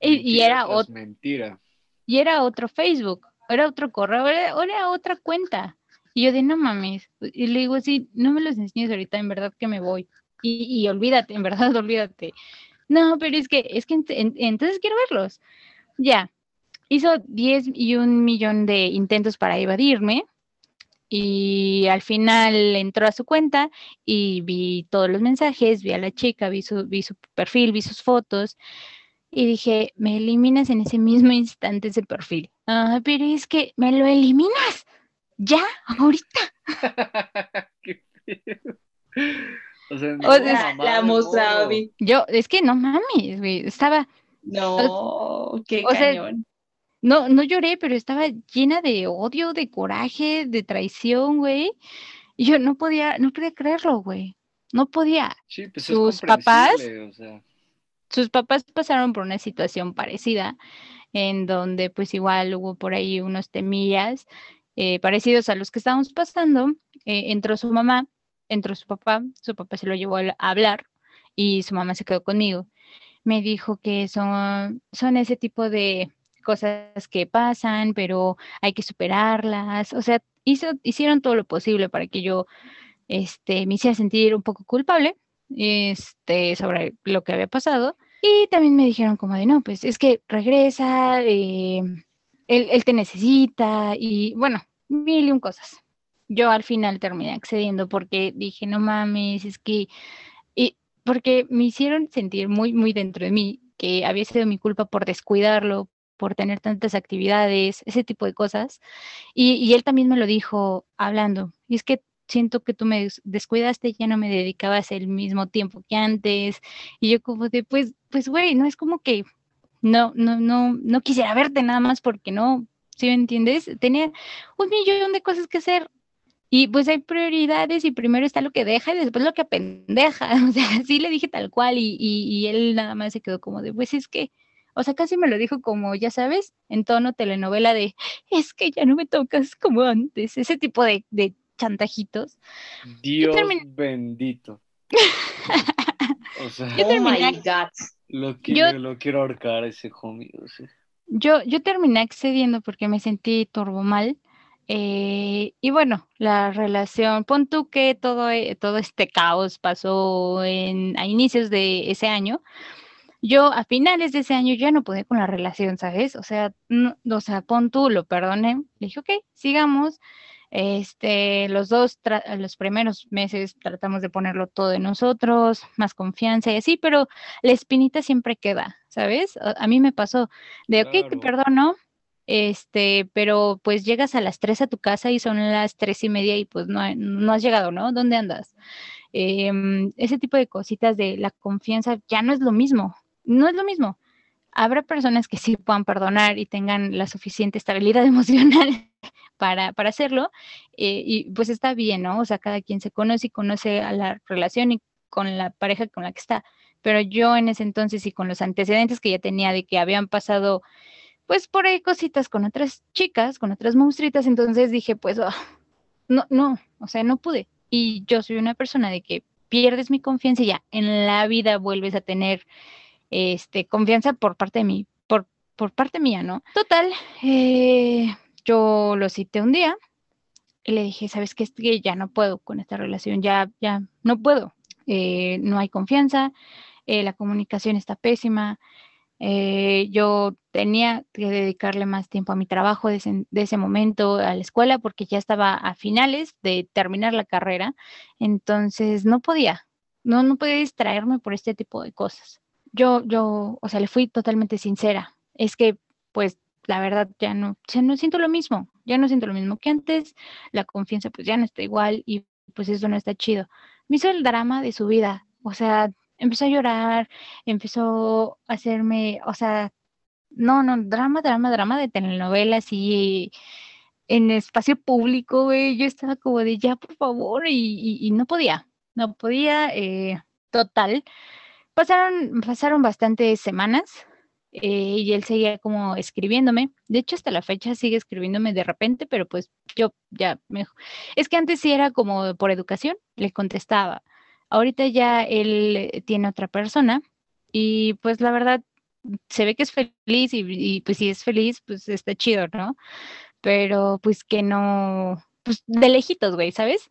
Y, era
tras
ot-
mentira.
y era otro Facebook, era otro correo, era, era otra cuenta. Y yo de, no mames. Y le digo, sí, no me los enseñes ahorita, en verdad que me voy. Y, olvídate, en verdad, olvídate. No, pero es que, es que ent- en- entonces quiero verlos. Ya. Hizo 10 y un millón de intentos para evadirme. Y al final entró a su cuenta y vi todos los mensajes, vi a la chica, vi su, vi su perfil, vi sus fotos. Y dije, me eliminas en ese mismo instante ese perfil. Ah, pero es que me lo eliminas. Ya, ahorita.
Qué. O sea, no,
O sea,
La,
mamá.
Yo, es que no mames, güey. Estaba,
No, qué
o sea,
cañón.
no, no lloré, pero estaba llena de odio, de coraje, de traición, güey. Y yo no podía, no podía creerlo, güey. No podía.
Sí, pues
sus
es
papás-
o sea,
sus papás pasaron por una situación parecida, en donde pues igual hubo por ahí unos temillas eh, parecidos a los que estábamos pasando. Eh, entró su mamá, entró su papá, su papá se lo llevó a hablar y su mamá se quedó conmigo. Me dijo que son, son ese tipo de cosas que pasan, pero hay que superarlas. O sea, hizo, hicieron todo lo posible para que yo este, me hiciera sentir un poco culpable este, sobre lo que había pasado. Y también me dijeron como de, no, pues es que regresa, eh, él, él te necesita y bueno, mil y un cosas. Yo al final terminé accediendo porque dije, no mames, es que, y porque me hicieron sentir muy, muy dentro de mí que había sido mi culpa por descuidarlo, por tener tantas actividades, ese tipo de cosas. Y, y él también me lo dijo hablando. Y es que siento que tú me des- descuidaste, ya no me dedicabas el mismo tiempo que antes. Y yo como de, pues, pues, güey, no es como que no, no, no, no quisiera verte nada más porque no, ¿sí me entiendes? Tenía un millón de cosas que hacer. Y pues hay prioridades y primero está lo que deja y después lo que apendeja. O sea, sí le dije tal cual y, y, y él nada más se quedó como de, pues es que, o sea, casi me lo dijo como, ya sabes, en tono telenovela de, es que ya no me tocas como antes, ese tipo de, de chantajitos.
Dios
terminé-
bendito. O sea,
Yo
Oh my God.
lo quiero,
yo-
lo quiero ahorcar a ese homie, o sea.
Yo, yo terminé accediendo porque me sentí turbo mal. Eh, y bueno, la relación, pon tú que todo, e- todo este caos pasó en, a inicios de ese año. Yo a finales de ese año ya no pude con la relación, ¿sabes? O sea, no- o sea, pon tú, lo perdoné. Le dije, ok, sigamos. Este, los dos, los primeros meses tratamos de ponerlo todo en nosotros, más confianza y así, pero la espinita siempre queda, ¿sabes? A, a mí me pasó de, ok, te
Claro.
perdono, este, pero pues llegas a las 3 a tu casa y son las tres y media y pues no, no has llegado, ¿no? ¿Dónde andas? Em, ese tipo de cositas de la confianza ya no es lo mismo, no es lo mismo. habrá personas que sí puedan perdonar y tengan la suficiente estabilidad emocional para, para hacerlo, eh, y pues está bien, ¿no? O sea, cada quien se conoce y conoce a la relación y con la pareja con la que está. Pero yo en ese entonces y con los antecedentes que ya tenía de que habían pasado, pues por ahí cositas con otras chicas, con otras monstruitas, entonces dije, pues, ah, no, no, o sea, no pude. Y yo soy una persona de que pierdes mi confianza y ya en la vida vuelves a tener este, confianza por parte de mí, por, por parte mía, ¿no? Total, eh, yo lo cité un día y le dije, ¿sabes qué? Que ya no puedo con esta relación, ya, ya no puedo, eh, no hay confianza, eh, la comunicación está pésima, yo tenía que dedicarle más tiempo a mi trabajo de ese, momento, a la escuela, porque ya estaba a finales de terminar la carrera, entonces no podía, no, no podía distraerme por este tipo de cosas yo, yo, o sea, le fui totalmente sincera. Es que, pues, la verdad, ya no, ya no siento lo mismo, ya no siento lo mismo que antes, la confianza pues ya no está igual y pues eso no está chido. Me hizo el drama de su vida, o sea, empezó a llorar, empezó a hacerme, o sea, no, no, drama, drama, drama de telenovelas y en espacio público, güey, yo estaba como de ya, por favor, y, no podía, no podía, eh, total. Pasaron, pasaron bastantes semanas eh, y él seguía como escribiéndome. De hecho, hasta la fecha sigue escribiéndome de repente, pero pues yo ya me... Es que antes sí era como por educación, le contestaba. Ahorita ya él tiene otra persona y pues la verdad se ve que es feliz y, pues si es feliz, pues está chido, ¿no? Pero pues que no, pues de lejitos, güey, ¿sabes?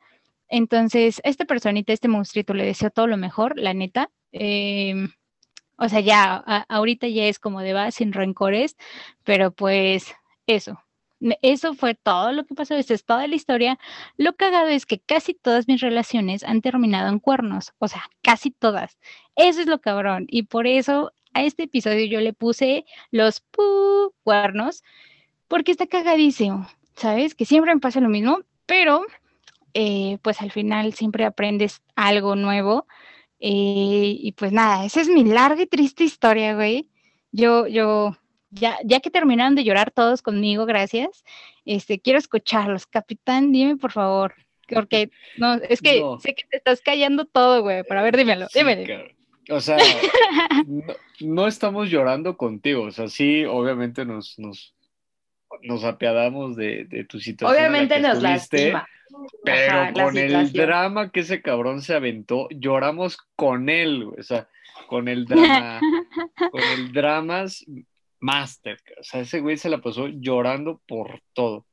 Entonces, esta personita, este monstruito, le deseo todo lo mejor, la neta. Em, o sea, ya, ahorita ya es como de va sin rencores, pero pues eso. Eso fue todo lo que pasó, esta es toda la historia. Lo cagado es que casi todas mis relaciones han terminado en cuernos, o sea, casi todas. Eso es lo cabrón. Y por eso a este episodio yo le puse los cuernos, porque está cagadísimo, ¿sabes? Que siempre me pasa lo mismo, pero eh, pues al final siempre aprendes algo nuevo eh, y pues nada, esa es mi larga y triste historia, güey. Yo, yo, ya, ya que terminaron de llorar todos conmigo, gracias, este, quiero escucharlos. Capitán, dime por favor, porque no, es que sé que te estás callando todo, güey, pero a ver, dímelo, dímelo.
O sea, no, estamos llorando contigo, o sea, sí, obviamente nos, nos, nos apiadamos de, de tu situación.
Obviamente nos lastima.
Pero con el drama que ese cabrón se aventó, lloramos con él, o sea, con el drama, con el dramas master, o sea, ese güey se la pasó llorando por todo.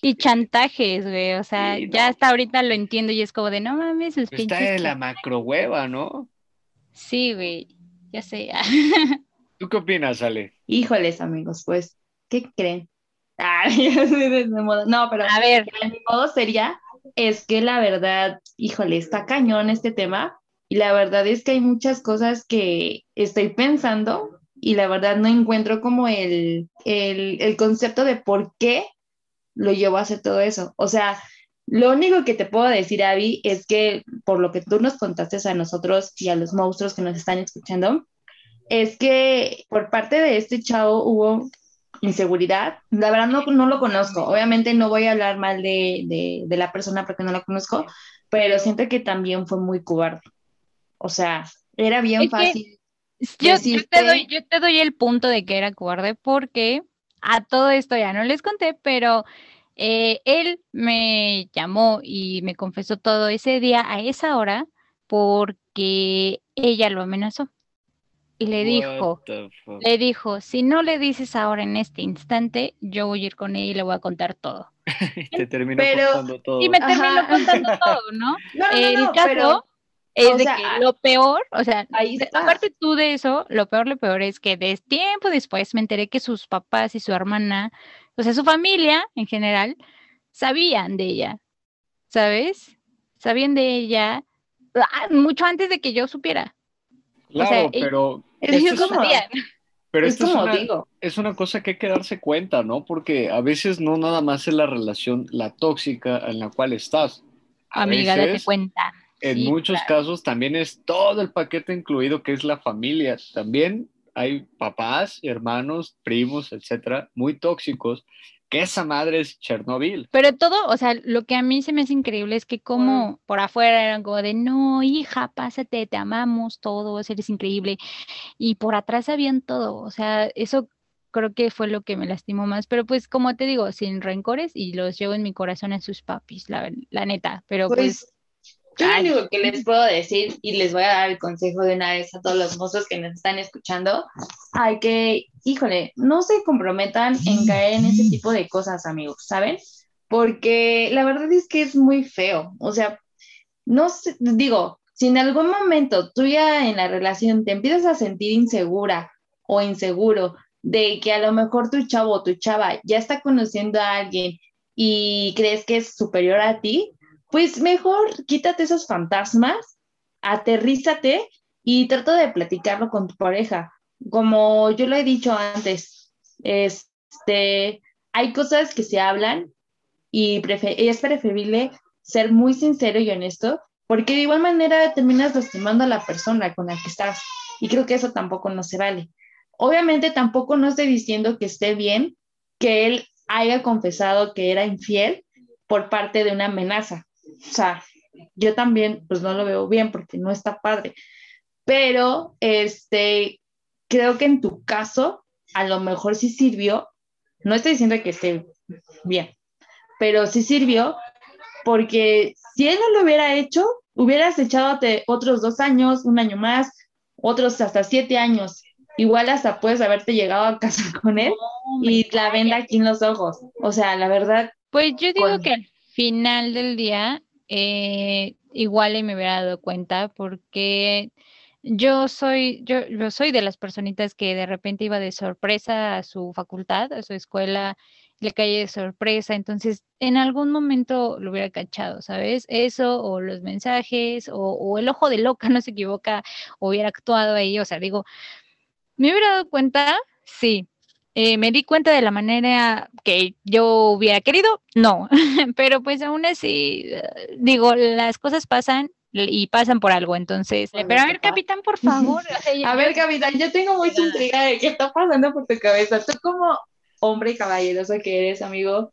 Y chantajes, güey, o sea, ya hasta ahorita lo entiendo y es como de, no mames, sus
Está de la macro hueva, ¿no?
Sí, güey, ya sé.
¿Tú qué opinas, Ale?
Híjoles, amigos, pues, ¿qué creen? no, pero
a ver,
mi modo sería es que la verdad, híjole, está cañón este tema y la verdad es que hay muchas cosas que estoy pensando y la verdad no encuentro como el, el, concepto de por qué lo llevo a hacer todo eso. O sea, lo único que te puedo decir, Abby, es que por lo que tú nos contaste a nosotros y a los monstruos que nos están escuchando, es que por parte de este chavo hubo inseguridad. La verdad no, no lo conozco. Obviamente no voy a hablar mal de, de, la persona porque no la conozco, pero siento que también fue muy cobarde. O sea, era bien fácil.
Yo, yo, te doy, yo te doy el punto de que era cobarde porque a todo esto ya no les conté, pero eh, él me llamó y me confesó todo ese día a esa hora porque ella lo amenazó y le dijo, le dijo, si no le dices ahora en este instante, yo voy a ir con ella y le voy a contar todo.
y te terminó contando todo.
Y me terminó contando todo, ¿no? El caso es de que lo peor, o sea, aparte tú de eso, lo peor, lo peor es que de tiempo después me enteré que sus papás y su hermana, o sea, su familia en general, sabían de ella, ¿sabes? Sabían de ella ah, mucho antes de que yo supiera.
Claro, pero
es como,
pero esto es, una, digo. es una cosa que hay que darse cuenta, ¿no? Porque a veces no nada más es la relación, la tóxica en la cual estás.
Amiga, date cuenta.
En muchos casos también es todo el paquete incluido que es la familia. También hay papás, hermanos, primos, etcétera, muy tóxicos, que esa madre es Chernobyl.
Pero todo, o sea, lo que a mí se me hace increíble es que como por afuera eran como de, no, hija, pásate, te amamos todos, eres increíble. Y por atrás sabían todo, o sea, eso creo que fue lo que me lastimó más. Pero pues como te digo, sin rencores y los llevo en mi corazón a sus papis, la, la neta. Pero pues...
Pues, yo lo único que les puedo decir y les voy a dar el consejo de una vez a todos los mozos que nos están escuchando, hay que, híjole, no se comprometan en caer en ese tipo de cosas, amigos, ¿saben? Porque la verdad es que es muy feo, o sea, no sé, digo, si en algún momento tú ya en la relación te empiezas a sentir insegura o inseguro de que a lo mejor tu chavo o tu chava ya está conociendo a alguien y crees que es superior a ti, pues mejor quítate esos fantasmas, aterrízate y trata de platicarlo con tu pareja. Como yo lo he dicho antes, este, hay cosas que se hablan y es preferible ser muy sincero y honesto, porque de igual manera terminas lastimando a la persona con la que estás. Y creo que eso tampoco no se vale. Obviamente tampoco no estoy diciendo que esté bien que él haya confesado que era infiel por parte de una amenaza o sea, yo también pues no lo veo bien porque no está padre, pero este, creo que en tu caso a lo mejor sí sirvió, no estoy diciendo que esté bien, pero sí sirvió porque si él no lo hubiera hecho, hubieras echado otros dos años, un año más, otros hasta siete años. Igual hasta puedes haberte llegado a casa con él y la venda aquí en los ojos. O sea, la verdad.
Pues yo digo que al final del día eh, igual y me hubiera dado cuenta porque yo soy, yo, yo soy de las personitas que de repente iba de sorpresa a su facultad, a su escuela, le caí de sorpresa, entonces en algún momento lo hubiera cachado, ¿sabes? Eso o los mensajes o, o el ojo de loca no se equivoca, hubiera actuado ahí, o sea, digo, me hubiera dado cuenta, sí, eh, me di cuenta de la manera que yo hubiera querido, no, pero pues aún así, eh, digo, las cosas pasan y pasan por algo, entonces, pero a ver, capitán, por favor.
a ver, capitán, yo tengo mucha intriga de qué está pasando por tu cabeza. Tú como hombre caballeroso que eres, amigo,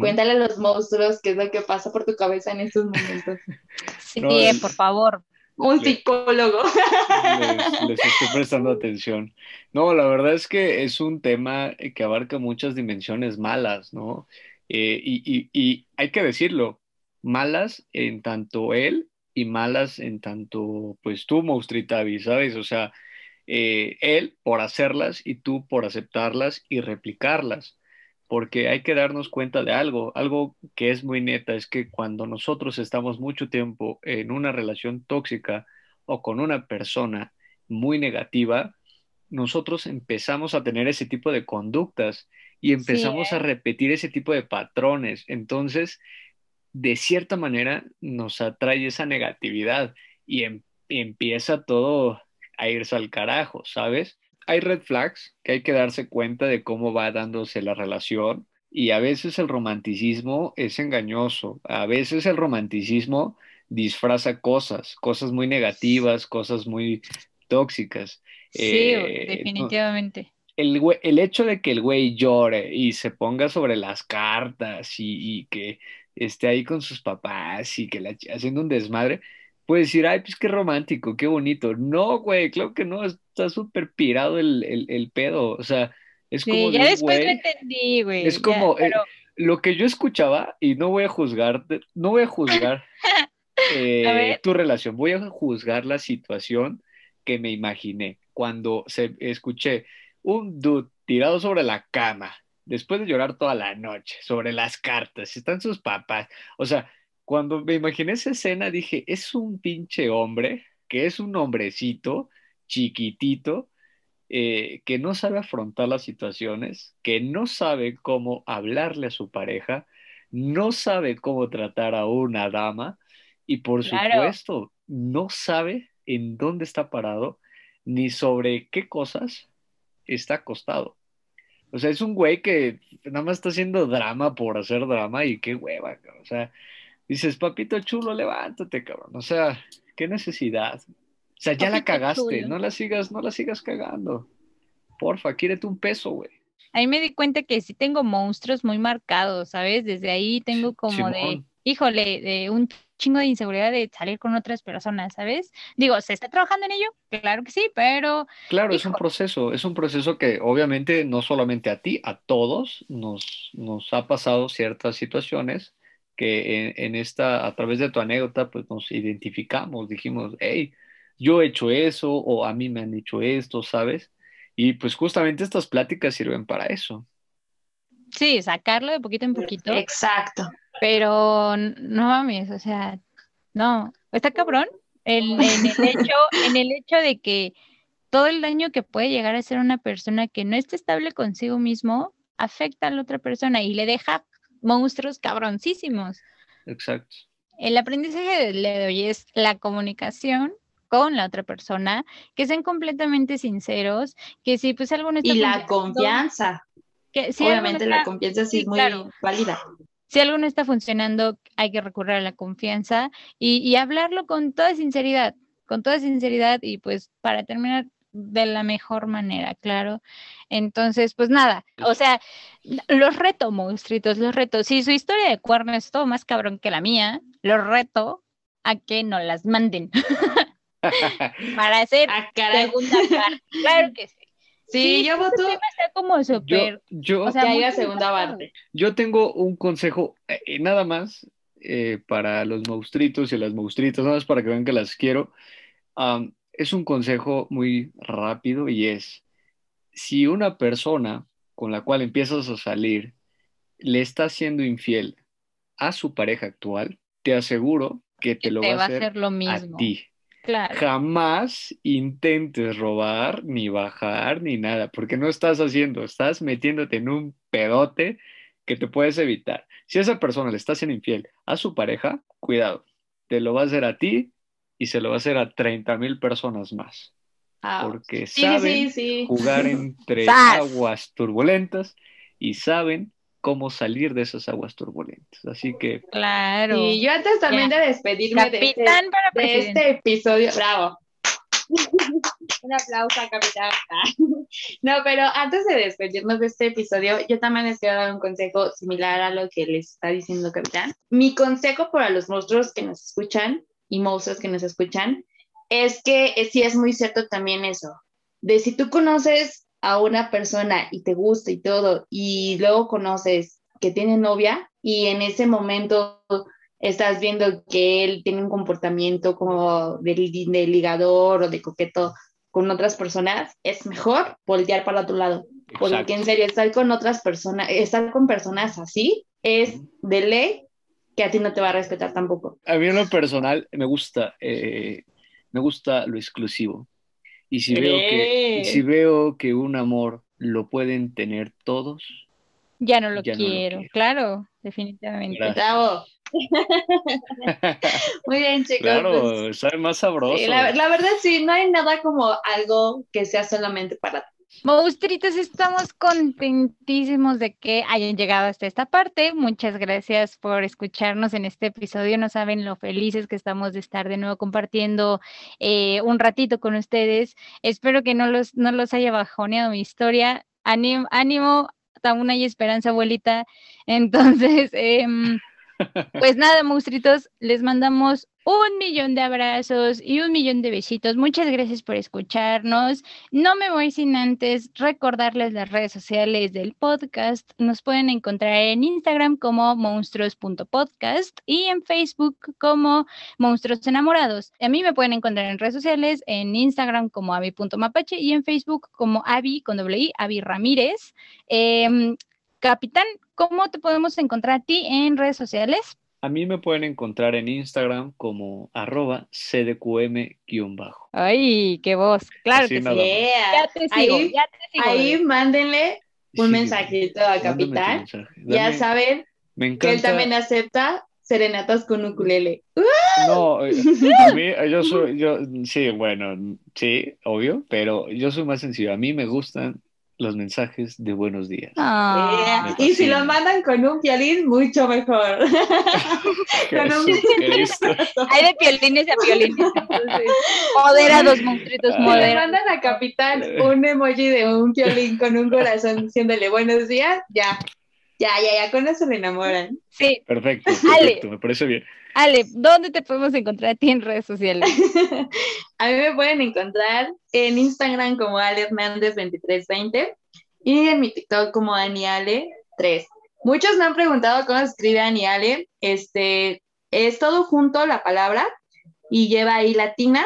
cuéntale a los monstruos qué es lo que pasa por tu cabeza en estos momentos.
Sí, eh, por favor
un psicólogo.
Les, estoy prestando atención. No, la verdad es que es un tema que abarca muchas dimensiones malas, ¿no? Eh, y, y, hay que decirlo, malas en tanto él y malas en tanto, pues tú, Maustritavi, ¿sabes? O sea, eh, él por hacerlas y tú por aceptarlas y replicarlas porque hay que darnos cuenta de algo, algo que es muy neta, es que cuando nosotros estamos mucho tiempo en una relación tóxica o con una persona muy negativa, nosotros empezamos a tener ese tipo de conductas y empezamos a ¿eh? repetir ese tipo de patrones. Entonces, de cierta manera, nos atrae esa negatividad y em, empieza todo a irse al carajo, ¿sabes? Hay red flags que hay que darse cuenta de cómo va dándose la relación y a veces el romanticismo es engañoso, a veces el romanticismo disfraza cosas, cosas muy negativas, cosas muy tóxicas.
Sí, eh, definitivamente.
El, el, hecho de que el güey llore y se ponga sobre las cartas y, y que esté ahí con sus papás y que la, haciendo un desmadre, puede decir, ay, pues qué romántico, qué bonito. No, güey, claro que no, está súper pirado el, el, pedo. O sea, es como.
ya después lo entendí, güey.
Es como eh, lo que yo escuchaba, y no voy a juzgar, no voy a juzgar eh, tu relación, voy a juzgar la situación que me imaginé cuando se escuché un dude tirado sobre la cama, después de llorar toda la noche, sobre las cartas, están sus papás. O sea, cuando me imaginé esa escena dije, es un pinche hombre, que es un hombrecito chiquitito, eh, que no sabe afrontar las situaciones, que no sabe cómo hablarle a su pareja, no sabe cómo tratar a una dama y por supuesto no sabe en dónde está parado ni sobre qué cosas está acostado. O sea, es un güey que nada más está haciendo drama por hacer drama y qué hueva, o sea, dices, papito chulo, levántate, cabrón. O sea, qué necesidad. O sea, ya la cagaste, no la sigas, no la sigas cagando. porfa, quírete un peso, güey.
Ahí me di cuenta que sí tengo monstruos muy marcados, ¿sabes? Desde ahí tengo como de,
Simón.
híjole, de un chingo de inseguridad de salir con otras personas, ¿sabes? Digo, ¿se está trabajando en ello? Claro que sí, pero
Claro, es un proceso, es un proceso que obviamente no solamente a ti, a todos nos, nos ha pasado ciertas situaciones que en, en esta, a través de tu anécdota, pues nos identificamos, dijimos, hey, yo he hecho eso o a mí me han hecho esto, ¿sabes? Y pues justamente estas pláticas sirven para eso.
sí, sacarlo de poquito en poquito,
Exacto.
pero no mames, o sea, no, está cabrón el- en el hecho, en el hecho de que todo el daño que puede llegar a hacer una persona que no esté estable consigo mismo afecta a la otra persona y le deja monstruos cabroncísimos.
Exacto.
El aprendizaje de hoy es la comunicación con la otra persona, que sean completamente sinceros, que si pues algo no está
Y la confianza.
que si
Obviamente la
está-
confianza sí
sí,
es muy
claro.
válida.
si algo no está funcionando, hay que recurrir a la confianza y, y hablarlo con toda sinceridad, con toda sinceridad y pues para terminar de la mejor manera, claro. Entonces, pues nada, o sea, los reto, monstruitos, los reto. Si su historia de cuerno es todo más cabrón que la mía, los reto a que no las manden para hacer
Ah, caray.
segunda parte. Claro que sí.
Sí, yo
este
voto
tema está como
Yo,
o sea,
que haya segunda parte.
yo tengo un consejo, eh, eh, nada más, eh, para los monstruitos y las monstruitas, nada más para que vean que las quiero. Es un consejo muy rápido y es, si una persona con la cual empiezas a salir le está siendo infiel a su pareja actual, te aseguro que te lo
te
va a hacer
lo
a
mismo.
ti.
Claro.
Jamás intentes robar, ni bajar, ni nada, porque no estás haciendo, estás metiéndote en un pedote que te puedes evitar. Si esa persona le está siendo infiel a su pareja, cuidado, te lo va a hacer a ti y se lo va a hacer a 30 mil personas más,
Ah,
porque
sí,
saben
sí, sí.
jugar entre aguas turbulentas y saben cómo salir de esas aguas turbulentas. Así que
Claro.
Y yo antes también de despedirme de este, de este episodio, bravo. Un aplauso a Capitán. No, pero antes de despedirnos de este episodio, yo también les quiero dar un consejo similar a lo que les está diciendo Capitán. Mi consejo para los monstruos que nos escuchan y monstruos que nos escuchan es que eh, sí es muy cierto también eso, de si tú conoces a una persona y te gusta y todo, y luego conoces que tiene novia y en ese momento estás viendo que él tiene un comportamiento como de, li- de ligador o de coqueto con otras personas, es mejor voltear para otro lado. Porque en serio, estar con otras personas, estar con personas así es de ley que a ti no te va a respetar tampoco.
A mí en lo personal me gusta, eh, me gusta lo exclusivo. Y si veo que, y si veo que un amor lo pueden tener todos,
Ya no lo
Ya no lo
quiero, claro, definitivamente.
Gracias.
Bravo. Muy bien, chicos. pues,
claro, sabe más sabroso.
sí, la, la verdad sí, no hay nada como algo que sea solamente para ti.
Monstruitos, estamos contentísimos de que hayan llegado hasta esta parte. Muchas gracias por escucharnos en este episodio. No saben lo felices que estamos de estar de nuevo compartiendo eh, un ratito con ustedes. Espero que no los, no los haya bajoneado mi historia. Ánimo, ánimo, aún hay esperanza, abuelita. Entonces, em, pues nada, monstruitos, les mandamos un millón de abrazos y un millón de besitos. Muchas gracias por escucharnos. No me voy sin antes recordarles las redes sociales del podcast. Nos pueden encontrar en Instagram como monstruos.podcast y en Facebook como Monstruos Enamorados. A mí me pueden encontrar en redes sociales, en Instagram como avi.mapache y en Facebook como avi con doble i, avi Ramírez. Em, Capitán, ¿cómo te podemos encontrar a ti en redes sociales?
A mí me pueden encontrar en Instagram como arroba cdqm-bajo.
Ay, qué voz. Claro
Así
que sí.
Yeah.
Ya te sigo,
Ahí,
ya te sigo.
ahí
bebé.
mándenle un
Sí,
mensajito a Capitán.
mensaje.
Ya saben
me
que él
encanta.
también acepta serenatas con ukulele.
No, eh, a mí, eh, yo soy, yo, sí, bueno, sí, obvio, pero yo soy más sencillo. A mí me gustan los mensajes de buenos días.
Ah,
y si
fascina.
lo mandan con un violín, mucho mejor. con un.
Hay de piolines a piolines. Entonces, moderados, monstruitos.
Si le
moderados.
mandan a Capitán un emoji de un violín con un corazón diciéndole buenos días, ya, ya, ya, ya, con eso le enamoran.
Sí,
Perfecto,
Ale.
perfecto, me parece bien.
Ale, ¿dónde te podemos encontrar a ti en redes sociales?
A mí me pueden encontrar en Instagram como Ale Hernández2320 y en mi TikTok como Aniale3. Muchos me han preguntado cómo se escribe Aniale. Este, es todo junto la palabra y lleva ahí latina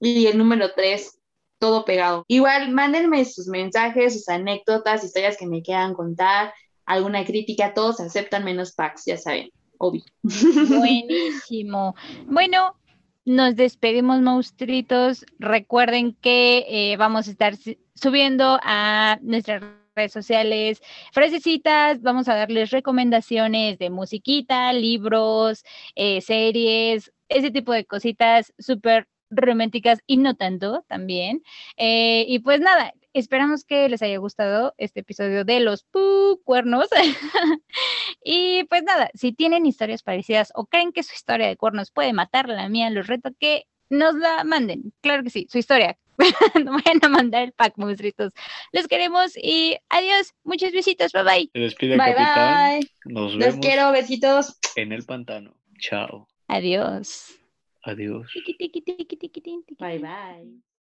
y el número 3, todo pegado. Igual, mándenme sus mensajes, sus anécdotas, historias que me quieran contar, alguna crítica, todos aceptan menos packs, ya saben, obvio.
Buenísimo. Bueno, nos despedimos, monstruitos. Recuerden que eh, vamos a estar subiendo a nuestras redes sociales frasecitas, vamos a darles recomendaciones de musiquita, libros, eh, series, ese tipo de cositas súper románticas y no tanto también. Eh, y pues nada, esperamos que les haya gustado este episodio de los pu cuernos. y pues nada, si tienen historias parecidas o creen que su historia de cuernos puede matar la mía, los reto que nos la manden. Claro que sí, su historia. no vayan a mandar el pack, monstruitos. Los queremos y adiós. Muchos besitos. Bye bye.
Se despide
Bye,
capitán.
bye.
Nos
Los
vemos
quiero, besitos.
en el pantano. Chao.
Adiós.
Adiós.
Bye, bye.